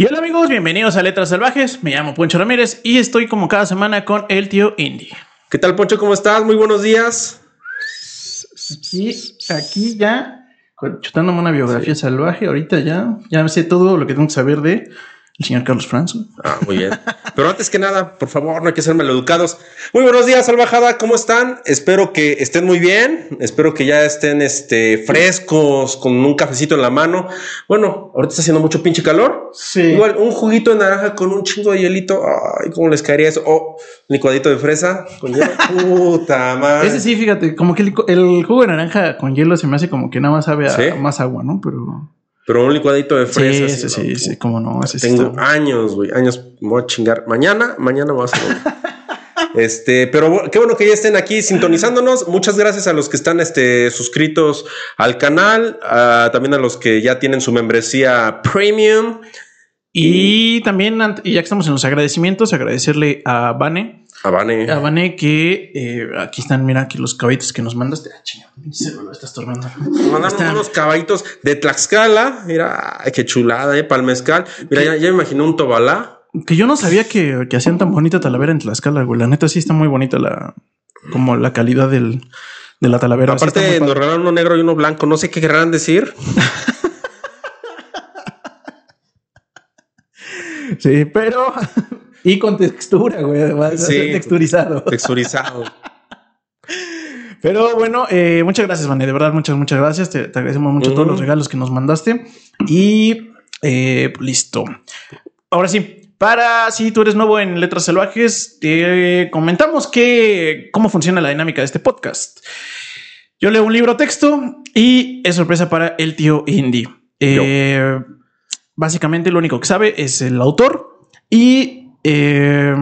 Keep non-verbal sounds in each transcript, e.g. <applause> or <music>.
Y hola amigos, bienvenidos a Letras Salvajes. Me llamo Poncho Ramírez y estoy como cada semana con el tío Indy. ¿Qué tal, Poncho? ¿Cómo estás? Muy buenos días. Aquí, aquí ya, chutándome una biografía salvaje, ahorita ya, ya sé todo lo que tengo que saber de el señor Carlos Franz. Ah, muy bien. Pero antes que nada, por favor, no hay que ser maleducados. Muy buenos días, Salvajada. ¿Cómo están? Espero que estén muy bien. Espero que ya estén este, frescos, con un cafecito en la mano. Bueno, ahorita está haciendo mucho pinche calor. Sí. Igual, un juguito de naranja con un chingo de hielito. Ay, ¿cómo les caería eso? Oh, licuadito de fresa con hielo. <laughs> Puta madre. Ese sí, fíjate, como que el, el, jugo de naranja con hielo se me hace como que nada más sabe a ¿Sí? más agua, ¿no? Pero. Pero un licuadito de fresa. Sí, sí, sí, sí, cómo no. Tengo años, güey, años. Me voy a chingar. Mañana, mañana voy a hacer <laughs> Este, pero qué bueno que ya estén aquí sintonizándonos. Muchas gracias a los que están este, suscritos al canal, a, también a los que ya tienen su membresía premium. Y también, y ya que estamos en los agradecimientos, agradecerle a Vane. A Vane que eh, aquí están, mira, aquí los caballitos que nos mandaste. Ah, chinga, se lo está estorbando. Mandaron están. unos caballitos de Tlaxcala. Mira, ay, qué chulada, eh, palmezcal. Mira, ya, ya, me imaginé un tobalá. Que yo no sabía que, que, hacían tan bonita talavera en Tlaxcala, güey. La neta sí está muy bonita la, como la calidad del, de la talavera. Aparte, nos regalaron uno negro y uno blanco. No sé qué querrán decir. <laughs> sí, pero y con textura, güey, además. Sí, texturizado. <laughs> Texturizado. Pero bueno, eh, muchas gracias, Vane. De verdad, muchas, muchas gracias. Te, te agradecemos mucho uh -huh. todos los regalos que nos mandaste. Y eh, listo. Ahora sí, para si tú eres nuevo en Letras Salvajes, te comentamos que cómo funciona la dinámica de este podcast. Yo leo un libro texto y es sorpresa para el tío Indy. Eh, básicamente, lo único que sabe es el autor y eh,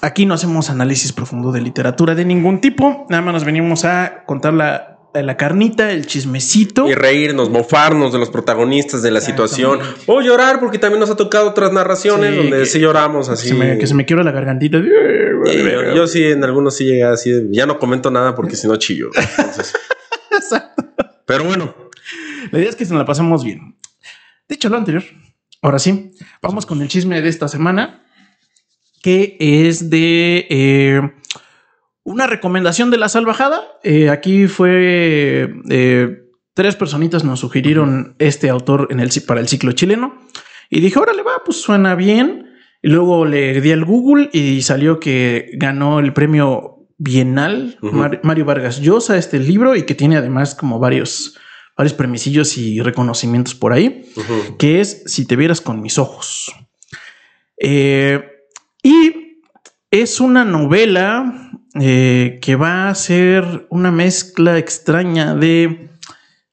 aquí no hacemos análisis profundo de literatura de ningún tipo. Nada más nos venimos a contar la, la carnita, el chismecito. Y reírnos, mofarnos de los protagonistas de la situación. O llorar, porque también nos ha tocado otras narraciones sí, donde que, sí lloramos así. Que se me, que se me quiebra la gargantita. Sí, yo, yo, sí, en algunos sí llegué así. Ya no comento nada porque si no chillo. Entonces. <laughs> Exacto. Pero bueno. La idea es que se nos la pasamos bien. Dicho lo anterior, ahora sí, vamos con el chisme de esta semana que es de eh, una recomendación de la salvajada. Eh, aquí fue eh, tres personitas nos sugirieron este autor en el, para el ciclo chileno y dije, órale, va, pues suena bien. Y luego le di al Google y salió que ganó el premio bienal uh -huh. Mario Vargas Llosa este libro y que tiene además como varios varios premisillos y reconocimientos por ahí, uh -huh. que es Si te vieras con mis ojos. Eh, y es una novela eh, que va a ser una mezcla extraña de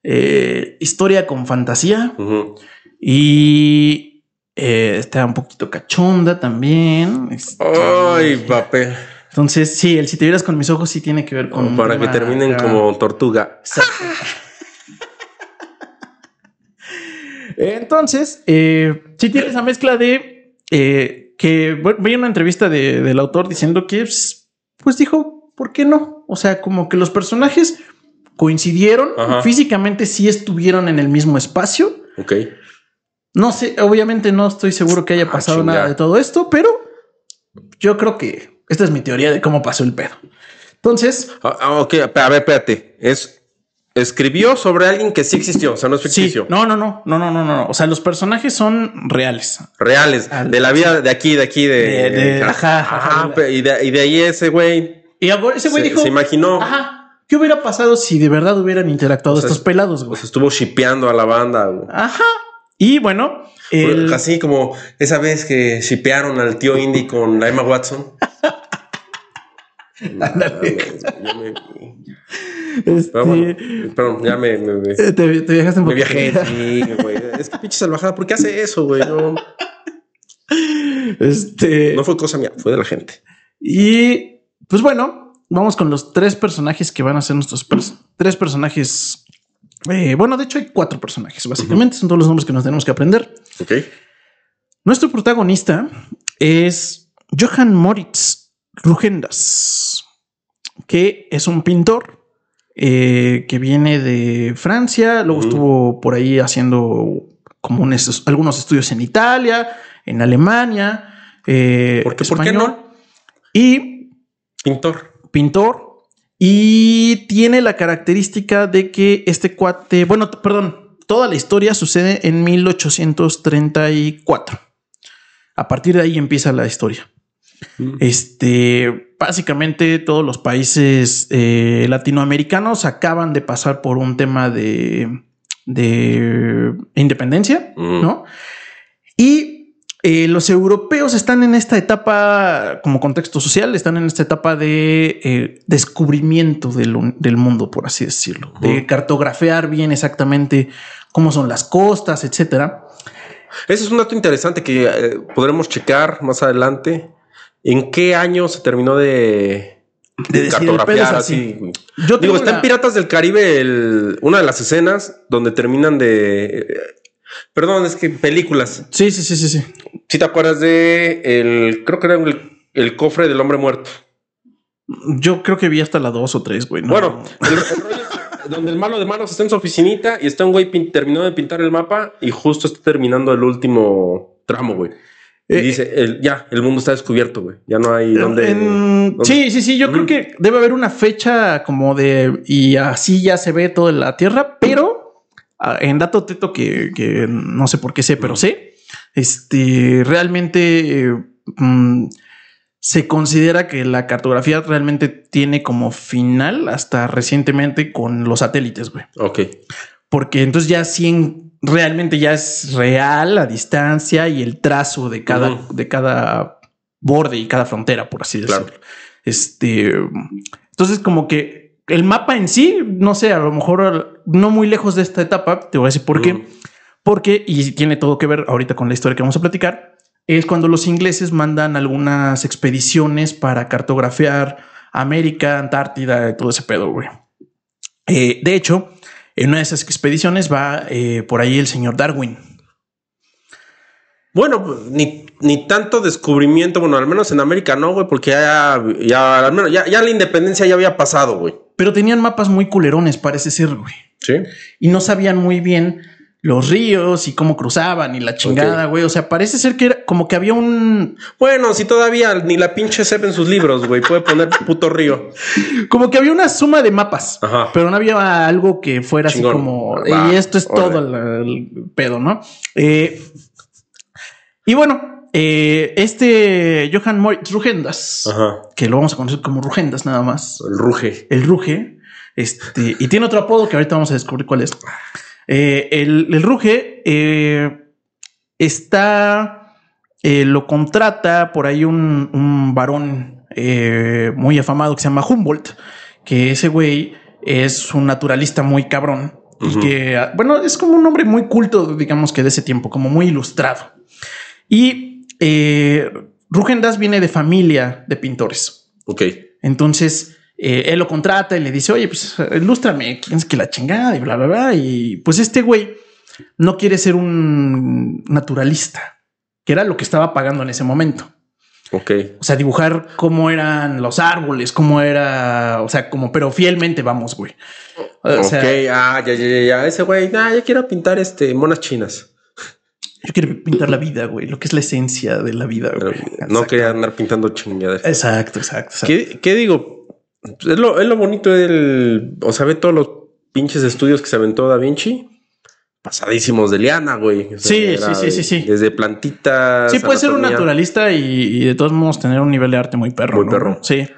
eh, historia con fantasía Uh -huh. y eh, está un poquito cachonda también. Ay, papel. Entonces, sí, el si te vieras con mis ojos sí tiene que ver con. Para que terminen como tortuga. <laughs> Entonces, eh, sí tiene esa mezcla de que veía una entrevista de, del autor diciendo que, pues, pues, dijo, ¿por qué no? O sea, como que los personajes coincidieron, Ajá. físicamente sí estuvieron en el mismo espacio. Ok. No sé, obviamente no estoy seguro que haya pasado ah, nada de todo esto, pero yo creo que esta es mi teoría de cómo pasó el pedo. Entonces, ah, ok, a ver, espérate. Es escribió sobre alguien que sí existió, o sea, no es ficticio. Sí, no, no, no, no, no, no, no. O sea, los personajes son reales. Reales, Al, de la vida de aquí, de aquí, de. de, de ajá, ajá, ajá, y, de, y de ahí ese güey. Y ese güey dijo. Se imaginó. Ajá. ¿Qué hubiera pasado si de verdad hubieran interactuado o sea, estos pelados, güey? Sea, estuvo shipeando a la banda, güey. Ajá. Y bueno. El... Así como esa vez que shipearon al tío Indy con la Emma Watson. <laughs> Este... Pero bueno, perdón, ya me, me, me te, te, viajaste un poco. Me viajé, sí, <laughs> güey. Es que pinche salvajada, ¿por qué hace eso, güey? No, este. No fue cosa mía, fue de la gente. Y pues bueno, vamos con los tres personajes que van a ser nuestros pers tres personajes. Eh, bueno, de hecho, hay cuatro personajes, básicamente. Uh -huh. Son todos los nombres que nos tenemos que aprender. Ok. Nuestro protagonista es Johann Moritz Rugendas, que es un pintor eh, que viene de Francia, luego uh -huh. estuvo por ahí haciendo como un, algunos estudios en Italia, en Alemania. eh, ¿Por qué- por qué no? Y Pintor. pintor. Y tiene la característica de que este cuate, bueno, perdón, toda la historia sucede en 1834. A partir de ahí empieza la historia. Mm. Este, básicamente todos los países eh, latinoamericanos acaban de pasar por un tema de, de independencia, Mm. ¿no? Y eh, los europeos están en esta etapa, como contexto social, están en esta etapa de eh, descubrimiento del, un- del mundo, por así decirlo, de cartografiar bien exactamente cómo son las costas, etcétera. Ese es un dato interesante que eh, podremos checar más adelante. ¿En qué año se terminó de, es así. Yo Digo, está la- en Piratas del Caribe el- una de las escenas donde terminan de. eh, perdón, es que películas. Sí, sí, sí, sí, sí. Si te acuerdas de el. Creo que era el, el cofre del hombre muerto. Yo creo que vi hasta la dos o tres, güey. ¿no? Bueno, el, el rollo es donde el malo de malos está en su oficinita y está un güey terminó de pintar el mapa y justo está terminando el último tramo, güey. Y Eh, dice, el, ya, el mundo está descubierto, güey. Ya no hay dónde. En- dónde- Sí, sí, sí. Yo creo que debe haber una fecha como de y así ya se ve toda la tierra, pero en dato teto que, que no sé por qué sé, pero sé, este realmente eh, mm, se considera que la cartografía realmente tiene como final hasta recientemente con los satélites, güey. Ok. porque entonces ya sí en- realmente ya es real la distancia y el trazo de cada, de cada borde y cada frontera, por así Claro. decirlo. Este, entonces como que el mapa en sí, no sé, a lo mejor no muy lejos de esta etapa, te voy a decir por qué, porque, y tiene todo que ver ahorita con la historia que vamos a platicar, es cuando los ingleses mandan algunas expediciones para cartografiar América, Antártida, todo ese pedo, güey. Eh, de hecho, en una de esas expediciones va eh, por ahí el señor Darwin. Bueno, pues, ni, ni tanto descubrimiento, bueno, al menos en América no, güey, porque ya, ya, al menos, ya, ya la independencia ya había pasado, güey. Pero tenían mapas muy culerones, parece ser, güey. Sí. Y no sabían muy bien los ríos y cómo cruzaban y la chingada, güey. O sea, parece ser que era como que había un... Bueno, si todavía ni la pinche sepa en sus libros, güey, puede poner puto río. Como que había una suma de mapas. Ajá. Pero no había algo que fuera Chingón. así como... Va, y esto es todo el, el pedo, ¿no? Eh, y bueno, eh, este Johann Moritz Rugendas, Ajá. que lo vamos a conocer como Rugendas nada más. El ruge. el Ruge. Este, y tiene otro apodo que ahorita vamos a descubrir cuál es. Eh, el, el Ruge eh, está, eh, lo contrata por ahí un, un varón muy afamado que se llama Humboldt, que ese güey es un naturalista muy cabrón. Y que, ah, bueno, es como un hombre muy culto, digamos que de ese tiempo, como muy ilustrado. Y eh, Rugendas viene de familia de pintores. Ok. Entonces eh, él lo contrata y le dice, oye, pues ilústrame, quién es que la chingada y bla, bla, bla. Y pues este güey no quiere ser un naturalista, que era lo que estaba pagando en ese momento. Ok. O sea, dibujar cómo eran los árboles, cómo era, o sea, como, pero fielmente vamos, güey. O sea, ok, ah, ya, ya, ya. Ese güey, ah, yo quiero pintar este monas chinas. yo quiero pintar la vida, güey, lo que es la esencia de la vida. Güey. no quería andar pintando chingaderas. Exacto, exacto. exacto. ¿Qué, qué digo? Es lo, es lo bonito del. O sea, ve todos los pinches estudios que se aventó Da Vinci. Pasadísimos de liana, güey. O sea, Sí, sí, sí, sí, sí. Desde plantitas. Sí, puede ser un naturalista y, y de todos modos tener un nivel de arte muy perro. Muy ¿no? perro. Sí.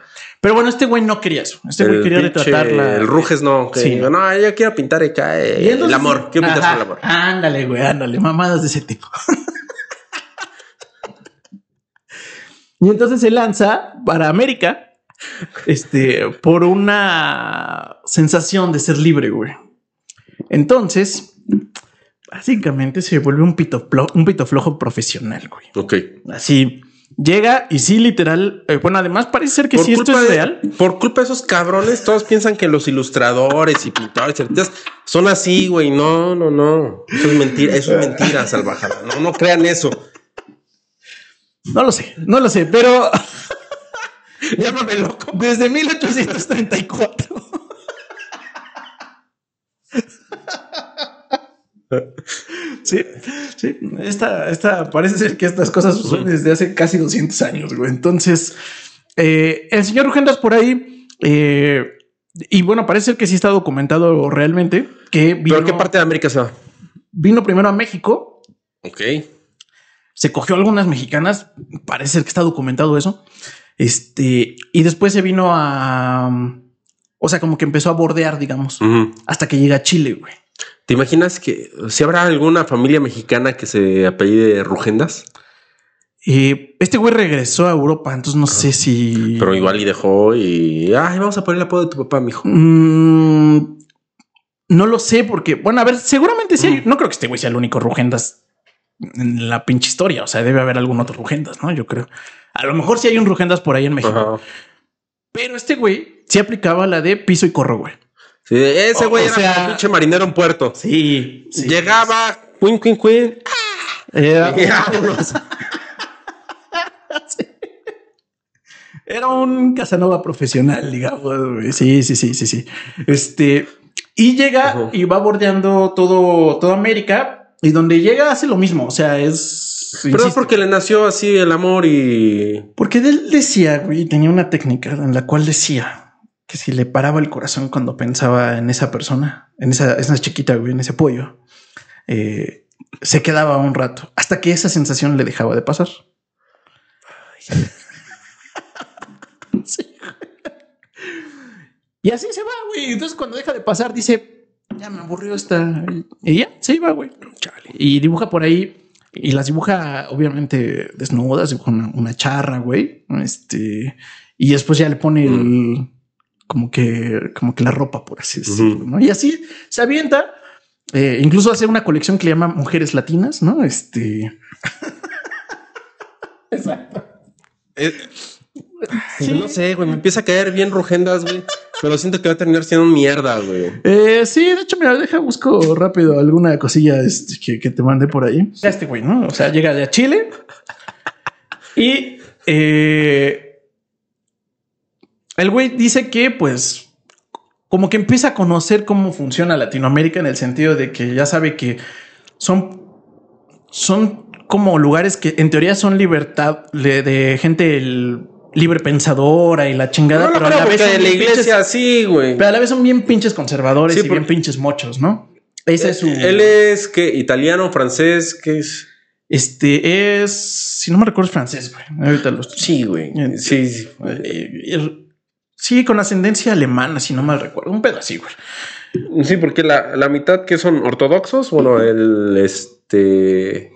Pero bueno, este güey no quería eso. Este güey quería pinche- retratar la. El Ruges no. Que Sí. no, yo quiero pintar acá eh, Y entonces- el amor. Quiero pintar Ajá. el amor. Ándale, güey, ándale. Mamadas de ese tipo. <laughs> y entonces se lanza para América. Este, por una sensación de ser libre, güey. Entonces, básicamente se vuelve un pito, un pito flojo profesional, güey. Ok. Así llega y sí, literal. eh, bueno, además parece ser que Por sí esto es de- real. Por culpa de esos cabrones, todos piensan que los ilustradores y pintores y artistas son así, güey. No, no, no. Eso es mentira. Eso es mentira, salvajada. No, no crean eso. No lo sé, no lo sé, pero <laughs> <laughs> Llámame loco. desde 1834 <laughs> Sí, sí. Esta, esta parece ser que estas cosas suceden desde hace casi 200 años, güey. Entonces, eh, el señor Rugendas por ahí, eh, y bueno, parece ser que sí está documentado realmente que vino, ¿Pero qué parte de América se va? vino primero a México, Ok. se cogió algunas mexicanas, parece ser que está documentado eso. Este, y después se vino a, o sea, como que empezó a bordear, digamos, hasta que llega a Chile, güey. ¿Te imaginas que si habrá alguna familia mexicana que se apellide Rugendas? Eh, este güey regresó a Europa, entonces no sé si. Pero igual y dejó y... Ay, vamos a poner el apodo de tu papá, mijo. Mm, no lo sé, porque, bueno, a ver, seguramente sí hay. No creo que este güey sea el único Rugendas en la pinche historia. O sea, debe haber algún otro Rugendas, ¿no? Yo creo. A lo mejor sí hay un Rugendas por ahí en México. Ajá. Pero este güey sí aplicaba la de piso y corro, güey. Sí, ese O- güey era sea- como pinche marinero en puerto. Sí. sí. Llegaba, queen, queen, queen. Era, un Casanova profesional, digamos. güey. Sí, sí, sí, sí, sí. Este y llega Ajá. y va bordeando todo, toda América y donde llega hace lo mismo. O sea, es Pero es porque le nació así el amor y... Porque él decía, güey, tenía una técnica en la cual decía que si le paraba el corazón cuando pensaba en esa persona, en esa, esa chiquita, güey, en ese pollo, eh, se quedaba un rato hasta que esa sensación le dejaba de pasar. <laughs> Sí. Y así se va, güey. Entonces, cuando deja de pasar, dice, ya me aburrió esta. Y ya se iba, güey. Chale. Y dibuja por ahí y las dibuja, obviamente, desnudas, dibuja una, una charra, güey. Este, y después ya le pone el, como que, como que la ropa, por así decirlo. ¿no? Y así se avienta. Eh, incluso hace una colección que le llama Mujeres Latinas, ¿no? Este. <laughs> Exacto. Eh, No sé, güey, me empieza a caer bien Rugendas, güey. Pero siento que va a terminar siendo mierda, güey. Eh, sí, de hecho, mira, deja, busco rápido alguna cosilla este, que, que te mandé por ahí. Este güey, ¿no? O sea, llega de Chile y eh, el güey dice que, pues, como que empieza a conocer cómo funciona Latinoamérica en el sentido de que ya sabe que son, son como lugares que en teoría son libertad de, de gente el- libre pensadora y la chingada, No, no, pero a la vez son la pinches- iglesia sí, güey. pero a la vez son bien pinches conservadores Sí, y bien pinches mochos, ¿no? Ese es su. Él es que italiano, francés, ¿qué es? Este es. Si no me recuerdo, es francés, güey. Ahorita lo estoy. Sí, güey. Sí, sí. Eh, sí, con ascendencia alemana, si no mal recuerdo. Un pedo así, güey. Sí, porque la, la mitad que son ortodoxos, bueno, el este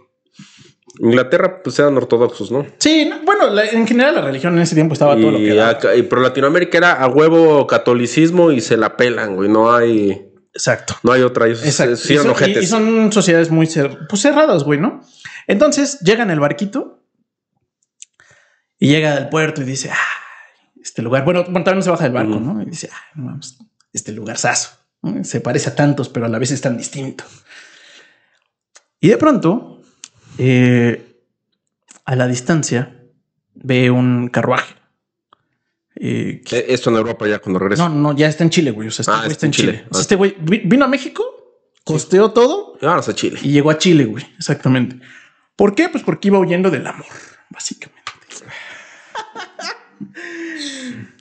Inglaterra, pues eran ortodoxos, ¿no? Sí, no, bueno, la- en general la religión en ese tiempo estaba todo lo que daba. acá, y pero Latinoamérica era a huevo catolicismo y se la pelan, güey. No hay, Exacto. no hay otra. Ellos Exacto. sí Y son, y- y son sociedades muy cer- pues, cerradas, güey, ¿no? Entonces llega en el barquito y llega al puerto y dice, "Ay, este lugar, bueno, bueno, no se baja del barco. ¿no? Y dice, "Ay, no mames, este lugar sazo, se parece a tantos, pero a la vez es tan distinto. Y de pronto, eh, a la distancia, ve un carruaje. Eh, que- Eh, Esto en Europa ya cuando regresa. no, no, ya está en Chile, güey. O sea, este Ah, güey está en Chile. O sea, Ah. este güey vi- vino a México, costeó todo Vámonos a Chile. y llegó a Chile, güey. Exactamente. ¿Por qué? Pues porque iba huyendo del amor, básicamente.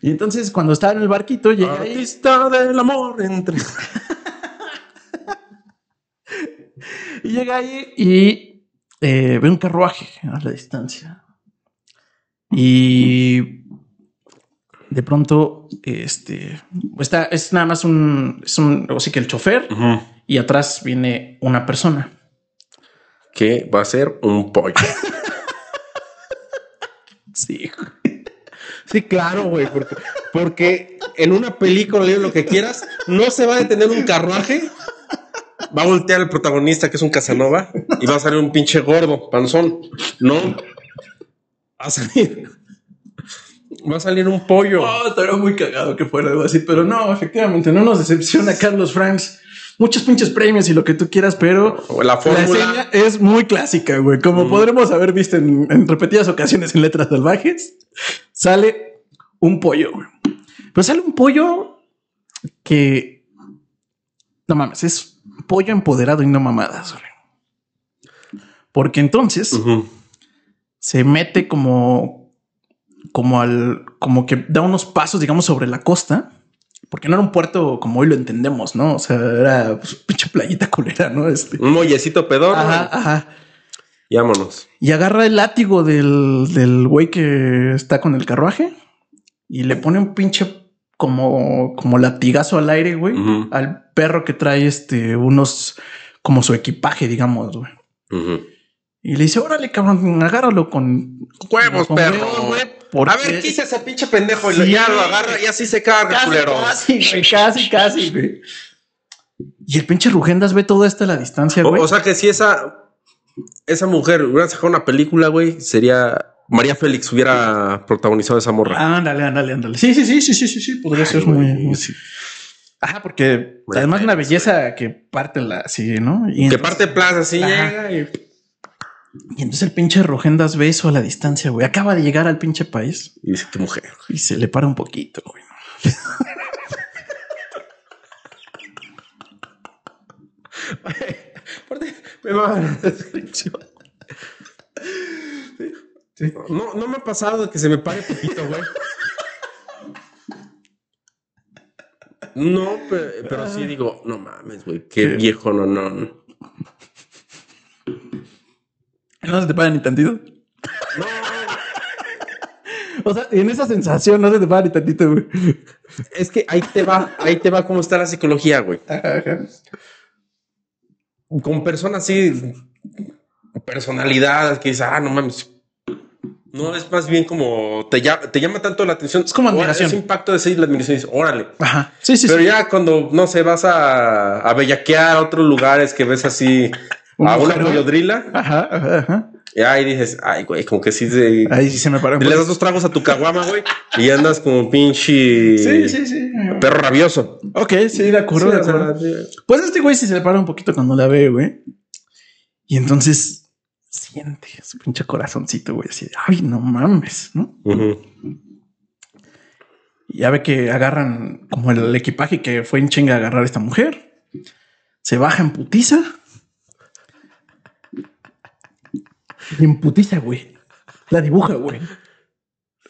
y entonces, cuando estaba en el barquito, llega ahí. Artista del amor entre. <laughs> Y llega ahí y eh, ve un carruaje a la distancia. Y de pronto, este, está, es nada más un, es un, o sí que el chofer y atrás viene una persona. Que va a ser un pollo. <laughs> Sí. Sí, claro, güey, porque, porque en una película, lo que quieras, no se va a detener un carruaje, va a voltear el protagonista, que es un Casanova, y va a salir un pinche gordo, panzón. No, va a salir, va a salir un pollo. Oh, estaría muy cagado que fuera algo así, pero no, efectivamente, no nos decepciona Carlos Franks. Muchos pinches premios y lo que tú quieras, pero La la fórmula. es muy clásica, güey. Como podremos haber visto en, en repetidas ocasiones en Letras Salvajes, sale un pollo, güey. Pero sale un pollo que no mames, es pollo empoderado y no mamadas. güey. Porque entonces se mete como, como al, como que da unos pasos, digamos, sobre la costa. Porque no era un puerto como hoy lo entendemos, ¿no? O sea, era pues, pinche playita culera, ¿no? Este. Un mollecito pedorro. Ajá, ajá. Y vámonos. Y agarra el látigo del, del güey que está con el carruaje y le pone un pinche como, como latigazo al aire, güey, al perro que trae este, unos, como su equipaje, digamos, güey. Y le dice, órale, cabrón, agárralo con Huevos, con perro. huevos, güey, porque- A ver, quise ese pinche pendejo. y Sí. ya lo agarra y así se carga, Casi, culero. casi, güey, casi, casi, güey. Y el pinche Rugendas ve todo esto a la distancia, O, güey. o sea que si esa, esa mujer hubiera sacado una película, güey, sería María Félix hubiera protagonizado esa morra. Ándale, ándale, ándale. Sí, sí, sí, sí, sí, sí, sí. Podría ser muy, muy- sí. Ajá, porque María además una Félix, belleza que parte la así, ¿no? Y que entonces, parte plaza así llega y y entonces el pinche Rogendas ve eso a la distancia, güey. Acaba de llegar al pinche país y dice, qué mujer. y se le para un poquito, güey. <laughs> Me va No, no me ha pasado de que se me pare poquito, güey. No, pero, pero sí digo, no mames, güey, qué viejo, no, no. no. No se te para ni tantito. No, O sea, en esa sensación no se te para ni tantito, güey. es que ahí te va, ahí te va cómo está la psicología, güey. Con personas así, personalidad, que dices, ah, no mames. No, es más bien como te llama, te llama tanto la atención. Es como admiración. Ese impacto de seguir la admiración, dices, órale. Ajá. Sí, sí, Pero sí. ya cuando, no sé, vas a, a bellaquear a otros lugares que ves así <laughs> Un a una mujer, güey. coyodrila, Ajá, ajá, ajá. y ahí dices, ay, güey, como que sí se... Ahí sí se me para un Le das dos tragos a tu caguama, güey, y andas como pinche Sí, sí, sí. perro rabioso. Ok, sí, de acuerdo, Sí, de acuerdo. Pues este güey sí se le para un poquito cuando la ve, güey. Y entonces siente su pinche corazoncito, güey, así de, ay, no mames, ¿no? Y ya ve que agarran como el equipaje que fue en chinga a agarrar a esta mujer. Se baja en putiza. Y en putiza, güey. La dibuja, güey.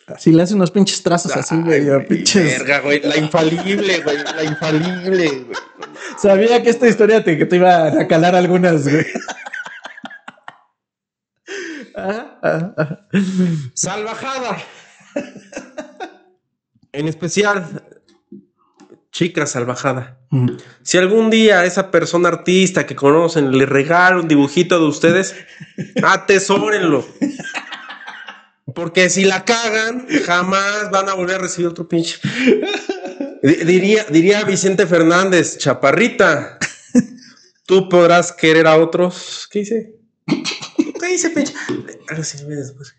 Así le hace unos pinches trazos así, güey, pinches. verga, güey, la infalible, güey, la infalible, güey. Sabía que esta historia te, que te iba a calar algunas, güey. Ajá, ajá, ajá. Salvajada. En especial, chica salvajada. Mm. Si algún día a esa persona artista que conocen le regala un dibujito de ustedes, <laughs> atesórenlo. Porque si la cagan, jamás van a volver a recibir otro pinche. Di- Diría, diría Vicente Fernández, chaparrita, tú podrás querer a otros. ¿Qué dice? ¿Qué dice, pinche? Algo así, ve después.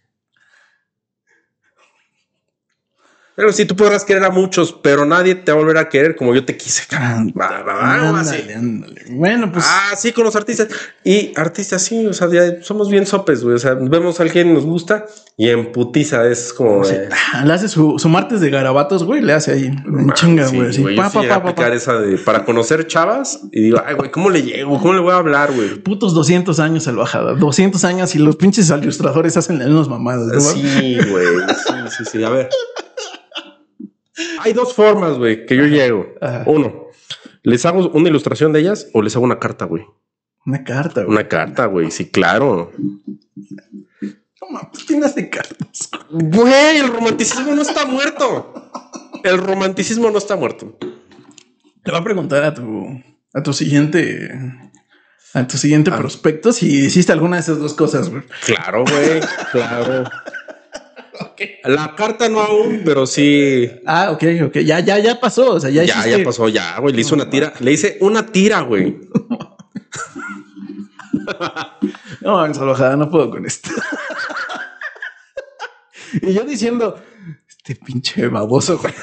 Pero sí, tú podrás querer a muchos, pero nadie te va a volver a querer como yo te quise. Ah, así. ándale, ándale. Bueno, pues. Ah, sí, con los artistas. Y artistas, sí, o sea, ya somos bien sopes, güey. O sea, vemos a alguien nos gusta y en putiza es como. Sí, ah, le hace su, su martes de garabatos, güey. Le hace ahí en ah, chinga, sí, güey. así, güey, pa, pa, pa, aplicar esa de para conocer chavas y digo, ay, güey, ¿cómo le llego? ¿Cómo le voy a hablar, güey? Putos 200 años salvajada. 200 años y los pinches ilustradores hacen las mismas mamadas. ¿no? Sí, güey. Sí, sí, sí. A ver. Hay dos formas, güey, que yo llego. Ajá. Uno, les hago una ilustración de ellas o les hago una carta, güey. Una carta, güey. Una carta, güey. Sí, claro. Toma, pues tienes de cartas. Güey, el romanticismo no está muerto. El romanticismo no está muerto. Le va a preguntar a tu, a tu siguiente, a tu siguiente Ah. prospecto si hiciste alguna de esas dos cosas, güey. Claro, güey. Claro. <laughs> La carta no aún, pero sí. Ah, ok, ok. Ya, ya, ya pasó. O sea, ya, Ya, hiciste- ya pasó, ya, güey. Le hice una tira. Le hice una tira, güey. <laughs> No, en salvajada no puedo con esto. <laughs> y yo diciendo, este pinche baboso, güey.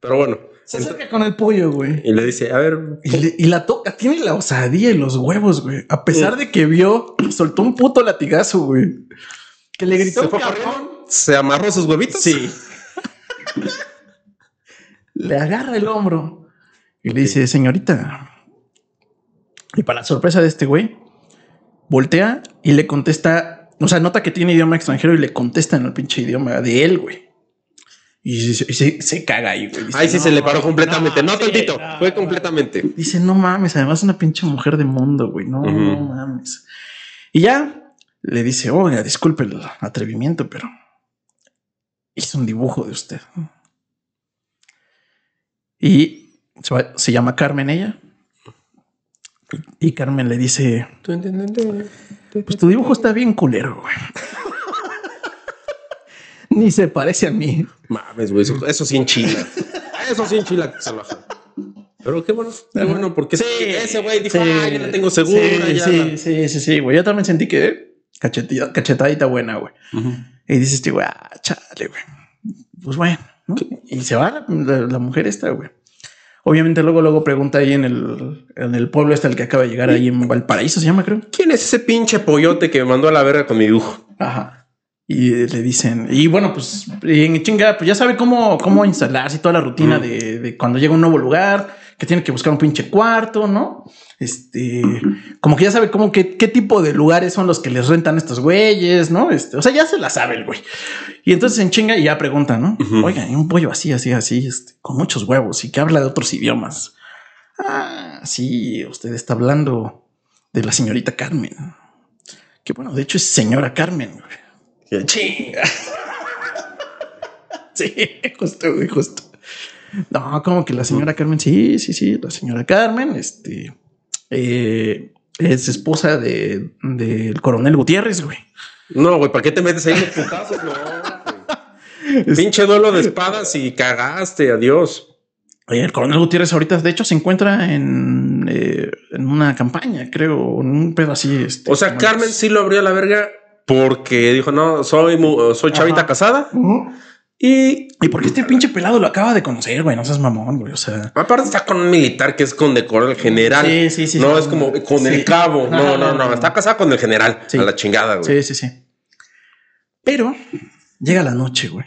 Pero bueno. Se acerca con el pollo, güey. Y le dice, a ver, Y, le- y la toca, tiene la osadía y los huevos, güey. A pesar Mm. de que vio, soltó un puto latigazo, güey. Que le gritó ¿Se fue corriendo? ¿Se amarró sus huevitos? Sí. le agarra el hombro y le dice, señorita. Y para la sorpresa de este güey, voltea y le contesta, o sea, nota que tiene idioma extranjero y le contesta en el pinche idioma de él, güey. Y se, se- se caga ahí, güey. Dice, Ay, sí, se "No, le paró completamente. No, sí, tantito. no, Fue no". completamente. Dice, no mames, además una pinche mujer de mundo, güey. No, no mames. Y ya le dice, oiga, disculpe el atrevimiento, pero hice un dibujo de usted. Y se, va- se llama Carmen ella. Y Carmen le dice, pues tu dibujo está bien culero, güey. <laughs> Ni se parece a mí. Mames, güey. Eso, eso sí enchila. Eso sí enchila. salvaje. Pero qué bueno, qué bueno, porque ese güey dijo, ah, ya la tengo segura. Sí, ya sí, la-". sí, sí, sí, güey. Yo también sentí que cachetilla- cachetadita buena, güey. Y dices, este güey, ah, chale, güey. Pues bueno, ¿no? Y se va la, la- la mujer esta, güey. Obviamente luego, luego pregunta ahí en el, en el pueblo este al que acaba de llegar ahí en Valparaíso, se llama, creo. ¿Quién es ese pinche pollote que me mandó a la verga con mi dibujo? Ajá. Y le dicen, y bueno, pues en chinga, pues ya sabe cómo, cómo instalarse y toda la rutina Mm. de, de cuando llega a un nuevo lugar, que tiene que buscar un pinche cuarto, ¿no? Este, como que ya sabe cómo qué tipo de lugares son los que les rentan estos güeyes, ¿no? Este, o sea, ya se la sabe el güey. Y entonces en chinga y ya pregunta, ¿no? Hay un pollo así, así, así, este, con muchos huevos y que habla de otros idiomas. Ah, sí, usted está hablando de la señorita Carmen. Que bueno, de hecho es señora Carmen, güey. Chinga. <laughs> Sí, justo, güey, justo. No, como que la señora Carmen, sí, sí, sí, la señora Carmen, este, eh, es esposa de, del coronel Gutiérrez, güey. No, güey, ¿para qué te metes ahí en los putazos? No, güey. Pinche duelo de espadas y cagaste, adiós. Oye, el coronel Gutiérrez ahorita, de hecho, se encuentra en, eh, en una campaña, creo, en un pedo así. Este, O sea, Carmen sí lo abrió a la verga porque dijo, no, soy, soy chavita Ajá. casada. Y ¿Y por qué este pinche pelado lo acaba de conocer, güey? No seas mamón, güey. O sea, aparte está con un militar que es con decoro el general. Sí, sí, sí, No sí. es como con Sí. el cabo. No, No, no, no, no, no. no. Está casada con el general. Sí. A la chingada, güey. Sí, sí, sí. Pero llega la noche, güey.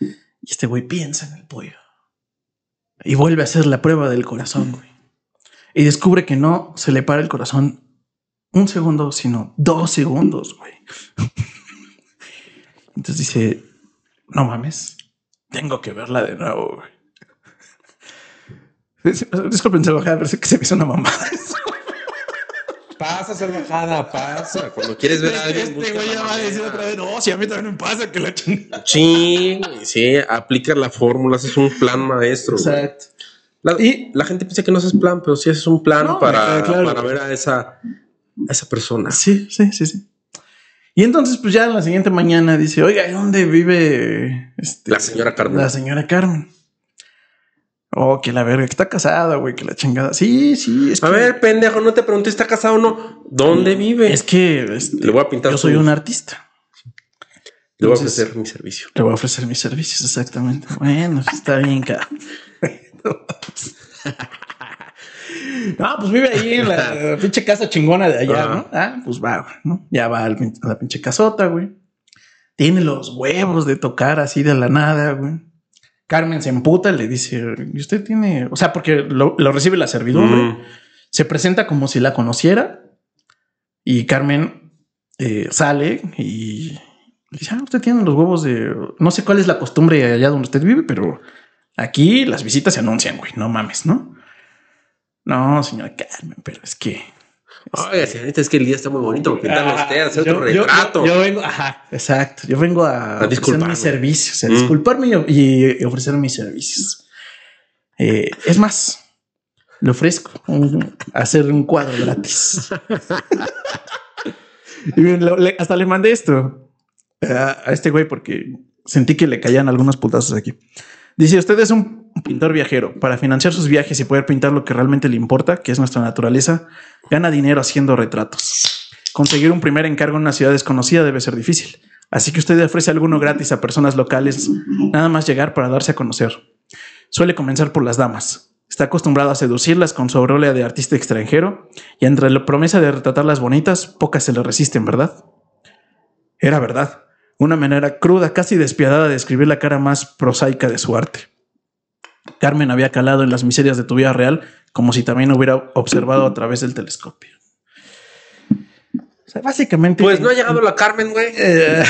Y este güey piensa en el pollo. Y vuelve a hacer la prueba del corazón, güey. Y descubre que no se le para el corazón un segundo, sino dos segundos, güey. <laughs> Entonces dice, no mames, tengo que verla de nuevo, güey. Dis- Disculpen, salvajada, pero sé que se me hizo una mamada. <laughs> Pasa, salvajada, pasa. Cuando quieres ver a alguien. Este güey ya va a decir otra vez, no, si a mí también me pasa que la chingada. Sí, sí, aplica la fórmula, haces un plan maestro. Exacto. La, Y- la gente piensa que no haces plan, pero sí haces un plan No, para, claro. para ver a esa, a esa persona. Sí, sí, sí, sí. Y entonces, pues ya la siguiente mañana dice, oiga, ¿y ¿dónde vive este, La señora Carmen. La señora Carmen. Oh, que la verga, que está casada, güey, que la chingada. Sí, sí, es A que, ver, pendejo, no te pregunté, ¿está casado o no? ¿Dónde vive? es que este, Le voy a pintar yo soy un artista. Le voy a ofrecer mi servicio. Le voy a ofrecer mis servicios, exactamente. Bueno, está bien, cara. <laughs> No, pues vive ahí en la <laughs> pinche casa chingona de allá. ¿no? Ah, pues va, güey, ¿no? Ya va al a la pinche casota, güey. Tiene los huevos de tocar así de la nada, güey. Carmen se emputa y le dice, ¿y usted tiene? O sea, porque lo, lo recibe la servidumbre. Mm. Se presenta como si la conociera. Y Carmen eh, sale y dice, ah, usted tiene los huevos de... No sé cuál es la costumbre allá donde usted vive, pero aquí las visitas se anuncian, güey. No mames, ¿no? No, señora Carmen, pero es que... Oiga, señorita, es que el día está muy bonito. Porque pintarlo usted, hacer yo, otro retrato. Yo, vengo, ajá, exacto. Yo vengo a, ofrecer disculparme. mis servicios, a Mm. disculparme y, y ofrecer mis servicios. Eh, es más, le ofrezco un- hacer un cuadro gratis. <laughs> y bien, lo- le- hasta le mandé esto a, a este güey porque sentí que le caían algunos putazos aquí. Dice, usted es un pintor viajero. Para financiar sus viajes y poder pintar lo que realmente le importa, que es nuestra naturaleza, gana dinero haciendo retratos. Conseguir un primer encargo en una ciudad desconocida debe ser difícil. Así que usted ofrece alguno gratis a personas locales, nada más llegar para darse a conocer. Suele comenzar por las damas. Está acostumbrado a seducirlas con su aureola de artista extranjero y entre la promesa de retratarlas bonitas, pocas se le resisten, ¿verdad? Era verdad. Una manera cruda, casi despiadada de describir la cara más prosaica de su arte. Carmen había calado en las miserias de tu vida real como si también hubiera observado a través del telescopio. O sea, básicamente. Pues no ha llegado la Carmen, güey. Eh,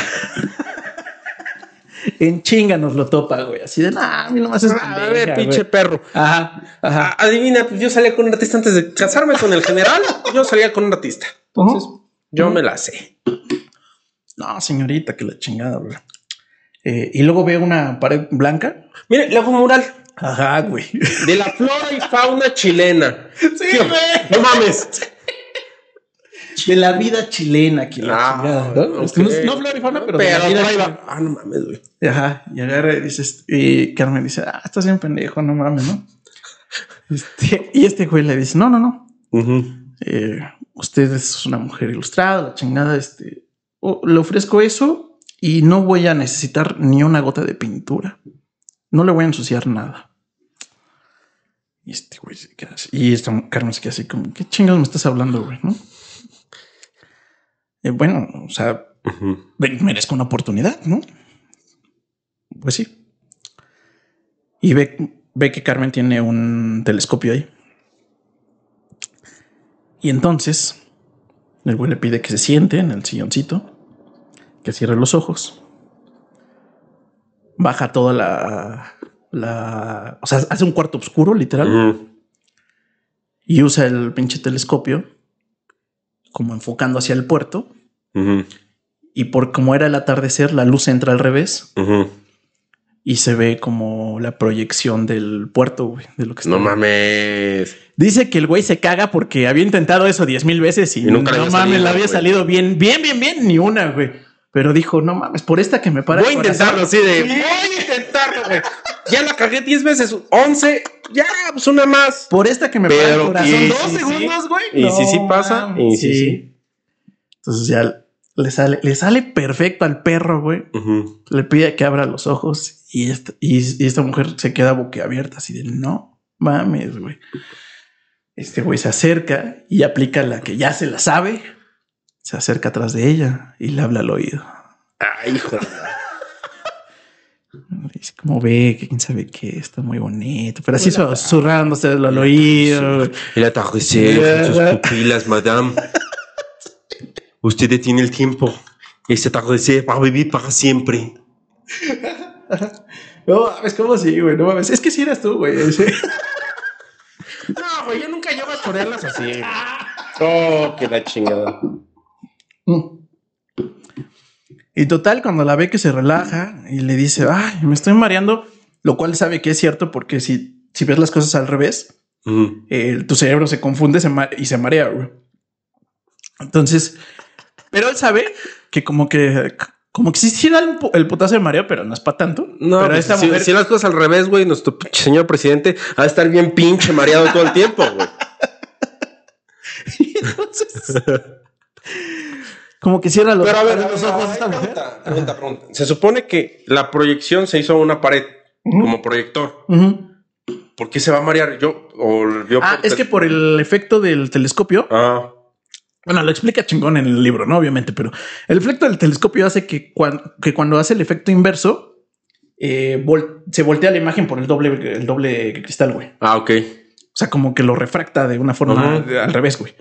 <laughs> en chinga nos lo topa, güey. Así de, nah, a mí nomás es. A ver, pinche güey". perro. Ajá, ajá. Ah, Adivina, pues yo salía con un artista antes de casarme con el general. Yo salía con un artista. Entonces, yo me la sé. No, señorita, que la chingada, güey. Eh, y luego veo una pared blanca. Mire, le hago un mural Ajá, güey. de la flora y fauna chilena. Sí, ¿Qué? No mames. De la vida chilena, que la Ah, chingada, ¿no? ok. No, no flora y fauna, pero, de la Pero vida ahí va. chilena. Ah, no mames, güey. Ajá, y agarra y dices, y Carmen dice, ah, estás bien pendejo, no mames, ¿no? Este, y este güey le dice, no, no, no. Ujú. eh, usted es una mujer ilustrada, la chingada, este, le ofrezco eso y no voy a necesitar ni una gota de pintura. No le voy a ensuciar nada. Y este güey se queda así. Y esta Carmen se queda así como, ¿qué chingados me estás hablando, güey? ¿No? Eh, bueno, o sea, merezco una oportunidad, ¿no? Pues sí. Y ve, ve que Carmen tiene un telescopio ahí. Y entonces el güey le pide que se siente en el silloncito, que cierre los ojos, baja toda la, la, o sea, hace un cuarto oscuro, literal, y usa el pinche telescopio como enfocando hacia el puerto. Y por como era el atardecer, la luz entra al revés y se ve como la proyección del puerto, güey, de lo que está. No mames. Dice que el güey se caga porque había intentado eso diez mil veces y, Y nunca no mames, le había salido bien, bien, bien, bien, ni una, güey. Pero dijo, no mames, por esta que me para. Voy a el corazón". intentarlo así de. Voy a intentarlo, güey. Ya la cagué 10 veces, 11. Ya, pues una más. Por esta que me para el Pero, corazón. y Dos segundos, güey. y si sí pasa, mames, y sí. Entonces ya le sale, le sale perfecto al perro, güey. Le pide que abra los ojos y esta, y, y esta mujer se queda boquiabierta así de no mames, güey. Este güey se acerca y aplica la que ya se la sabe. Se acerca atrás de ella y le habla al oído. Ay, hijo. Dice, como ve que quién sabe qué está muy bonito, pero así susurrándose al oído. El atardecer, sus pupilas, madame. Usted tiene el tiempo. Ese atardecer va a vivir para siempre. <laughs> No mames, como sí, güey. No mames. Es que si eras tú, güey. <laughs> ese. No, güey, yo nunca llego a ponerlas así. Oh, qué la chingada. Y total, cuando la ve que se relaja y le dice, ay, me estoy mareando, lo cual sabe que es cierto porque si, si ves las cosas al revés, eh, tu cerebro se confunde se y se marea. güey. Entonces, pero él sabe que como que, como que sí, sí da el, el putazo de mareo, pero no es para tanto. No, pero pues, esta si, mujer, si las cosas al revés, güey, nuestro señor presidente va a estar bien pinche mareado todo el tiempo, güey. <laughs> entonces, <laughs> como que cierra los, Pero a ver, los ojos esta pregunta, pregunta, pregunta. Se supone que la proyección se hizo a una pared como proyector. Ujú. ¿Por qué se va a marear? Yo o Ah, es que por el efecto del telescopio, Ah, Bueno, lo explica chingón en el libro, ¿no? Obviamente, pero el efecto del telescopio hace que, cuan- que cuando hace el efecto inverso, eh, vol- se voltea la imagen por el doble, el doble cristal, güey. ah, ok. O sea, como que lo refracta de una forma al revés, güey.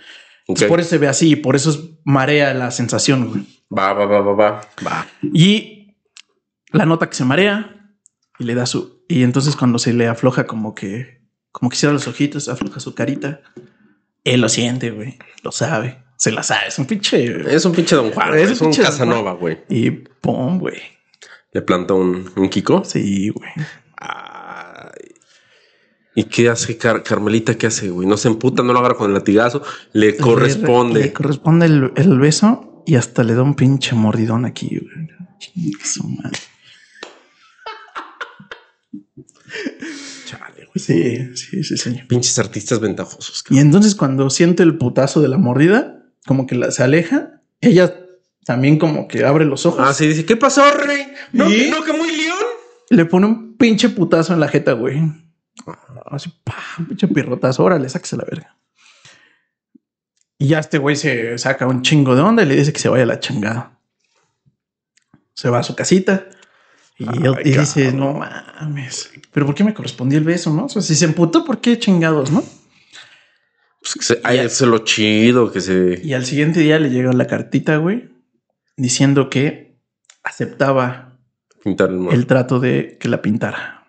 Ok. Entonces, por eso se ve así, y por eso es marea la sensación, güey. Va, va, va, va, va. Va. Y la nota que se marea y le da su. Y entonces, cuando se le afloja, como que, como que cierra los ojitos, afloja su carita. Él lo siente, güey. Lo sabe. Se la sabe. Es un pinche. Es un pinche Don Juan. Es Es un Casanova, güey. Y pum, güey. Le plantó un, un Kiko. Sí, güey. Ay. ¿Y qué hace Car- Carmelita? ¿Qué hace, güey? No se emputa, no lo agarra con el latigazo. Le corresponde. Le, corresponde el, el beso y hasta le da un pinche mordidón aquí, güey. Madre. <laughs> Chale, güey. Sí, sí, sí, señor. Pinches artistas ventajosos. Y entonces cuando siente el putazo de la mordida, como que la, se aleja, ella también como que abre los ojos. Ah, sí, dice, ¿qué pasó, rey? No, ¿Y? no, que muy león. Le pone un pinche putazo en la jeta, güey. Así, pa, un pinche pirrotazo. Órale, sáquese la verga. Y ya este güey se saca un chingo de onda y le dice que se vaya a la chingada. Se va a su casita Y, él- y dice, no mames. Pero ¿por qué me correspondió el beso, no? O sea, si se emputó, ¿por qué chingados, no? Pues que se, ay, es lo chido que se. Y al siguiente día le llegó la cartita, güey, diciendo que aceptaba Pintar el el trato de que la pintara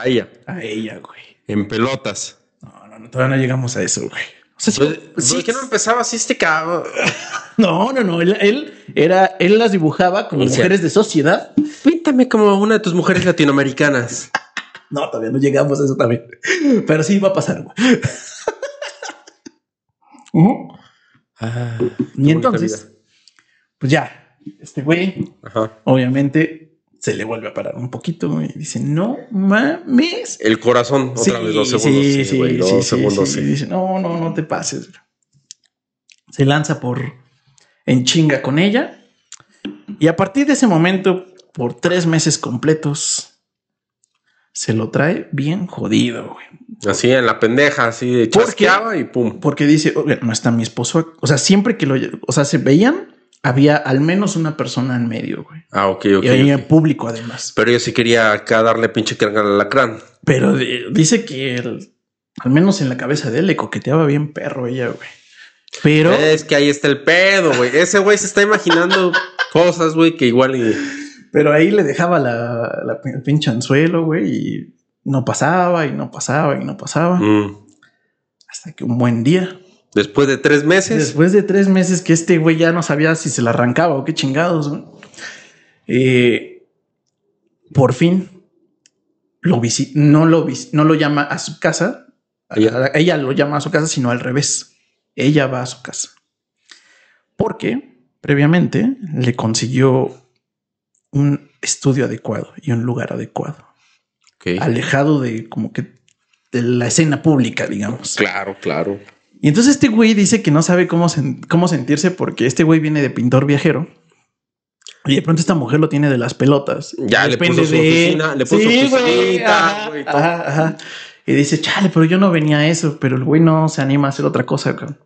A ella. a ella, güey. En pelotas. No, no, no, todavía no llegamos a eso, güey. O sea, sí- Pues, sí- ¿Por qué no empezaba así este cabrón? <laughs> no, no, no. Él, él era, él las dibujaba como O sea- mujeres de sociedad. Píntame como una de tus mujeres latinoamericanas. <laughs> No, todavía no llegamos a eso también. Pero sí va a pasar, güey. <laughs> Ah, Y entonces, pues ya, este güey, Ajá. obviamente, se le vuelve a parar un poquito y dice, no mames. El corazón, otra vez, dos segundos. Sí, sí, güey, dos sí, sí, segundos, sí. sí. Dice, no, no, no te pases. Se lanza por en chinga con ella. Y a partir de ese momento, por tres meses completos, se lo trae bien jodido, güey. Así en la pendeja, así de chasqueaba y pum. Porque dice, "Oye, no está mi esposo. O sea, siempre que lo, o sea, se veían, había al menos una persona en medio, güey. Ah, ok, ok. y había ok. público además. Pero yo sí quería acá darle pinche carga al alacrán. Pero de- dice que el- al menos en la cabeza de él le coqueteaba bien perro ella, güey. Pero, Es que ahí está el pedo, güey. Ese güey se está imaginando cosas, güey, que igual y... pero ahí le dejaba la, la- el pinche anzuelo, güey, y no pasaba y no pasaba y no pasaba. Mm. Hasta que un buen día, Después de tres meses, después de tres meses que este güey ya no sabía si se la arrancaba o qué chingados, güey, eh, por fin lo no lo no lo llama a su casa. Ella. Lo llama a su casa, sino al revés. Ella va a su casa. Porque previamente le consiguió un estudio adecuado y un lugar adecuado, alejado de como que de la escena pública, digamos. Claro, claro. Y entonces este güey dice que no sabe cómo, sen- cómo sentirse porque este güey viene de pintor viajero. Y de pronto esta mujer lo tiene de las pelotas. Ya le puso su de oficina, le puso su oficinita, güey, todo. ajá, ajá. Y dice, chale, pero yo no venía a eso, pero el güey no se anima a hacer otra cosa. cabrón".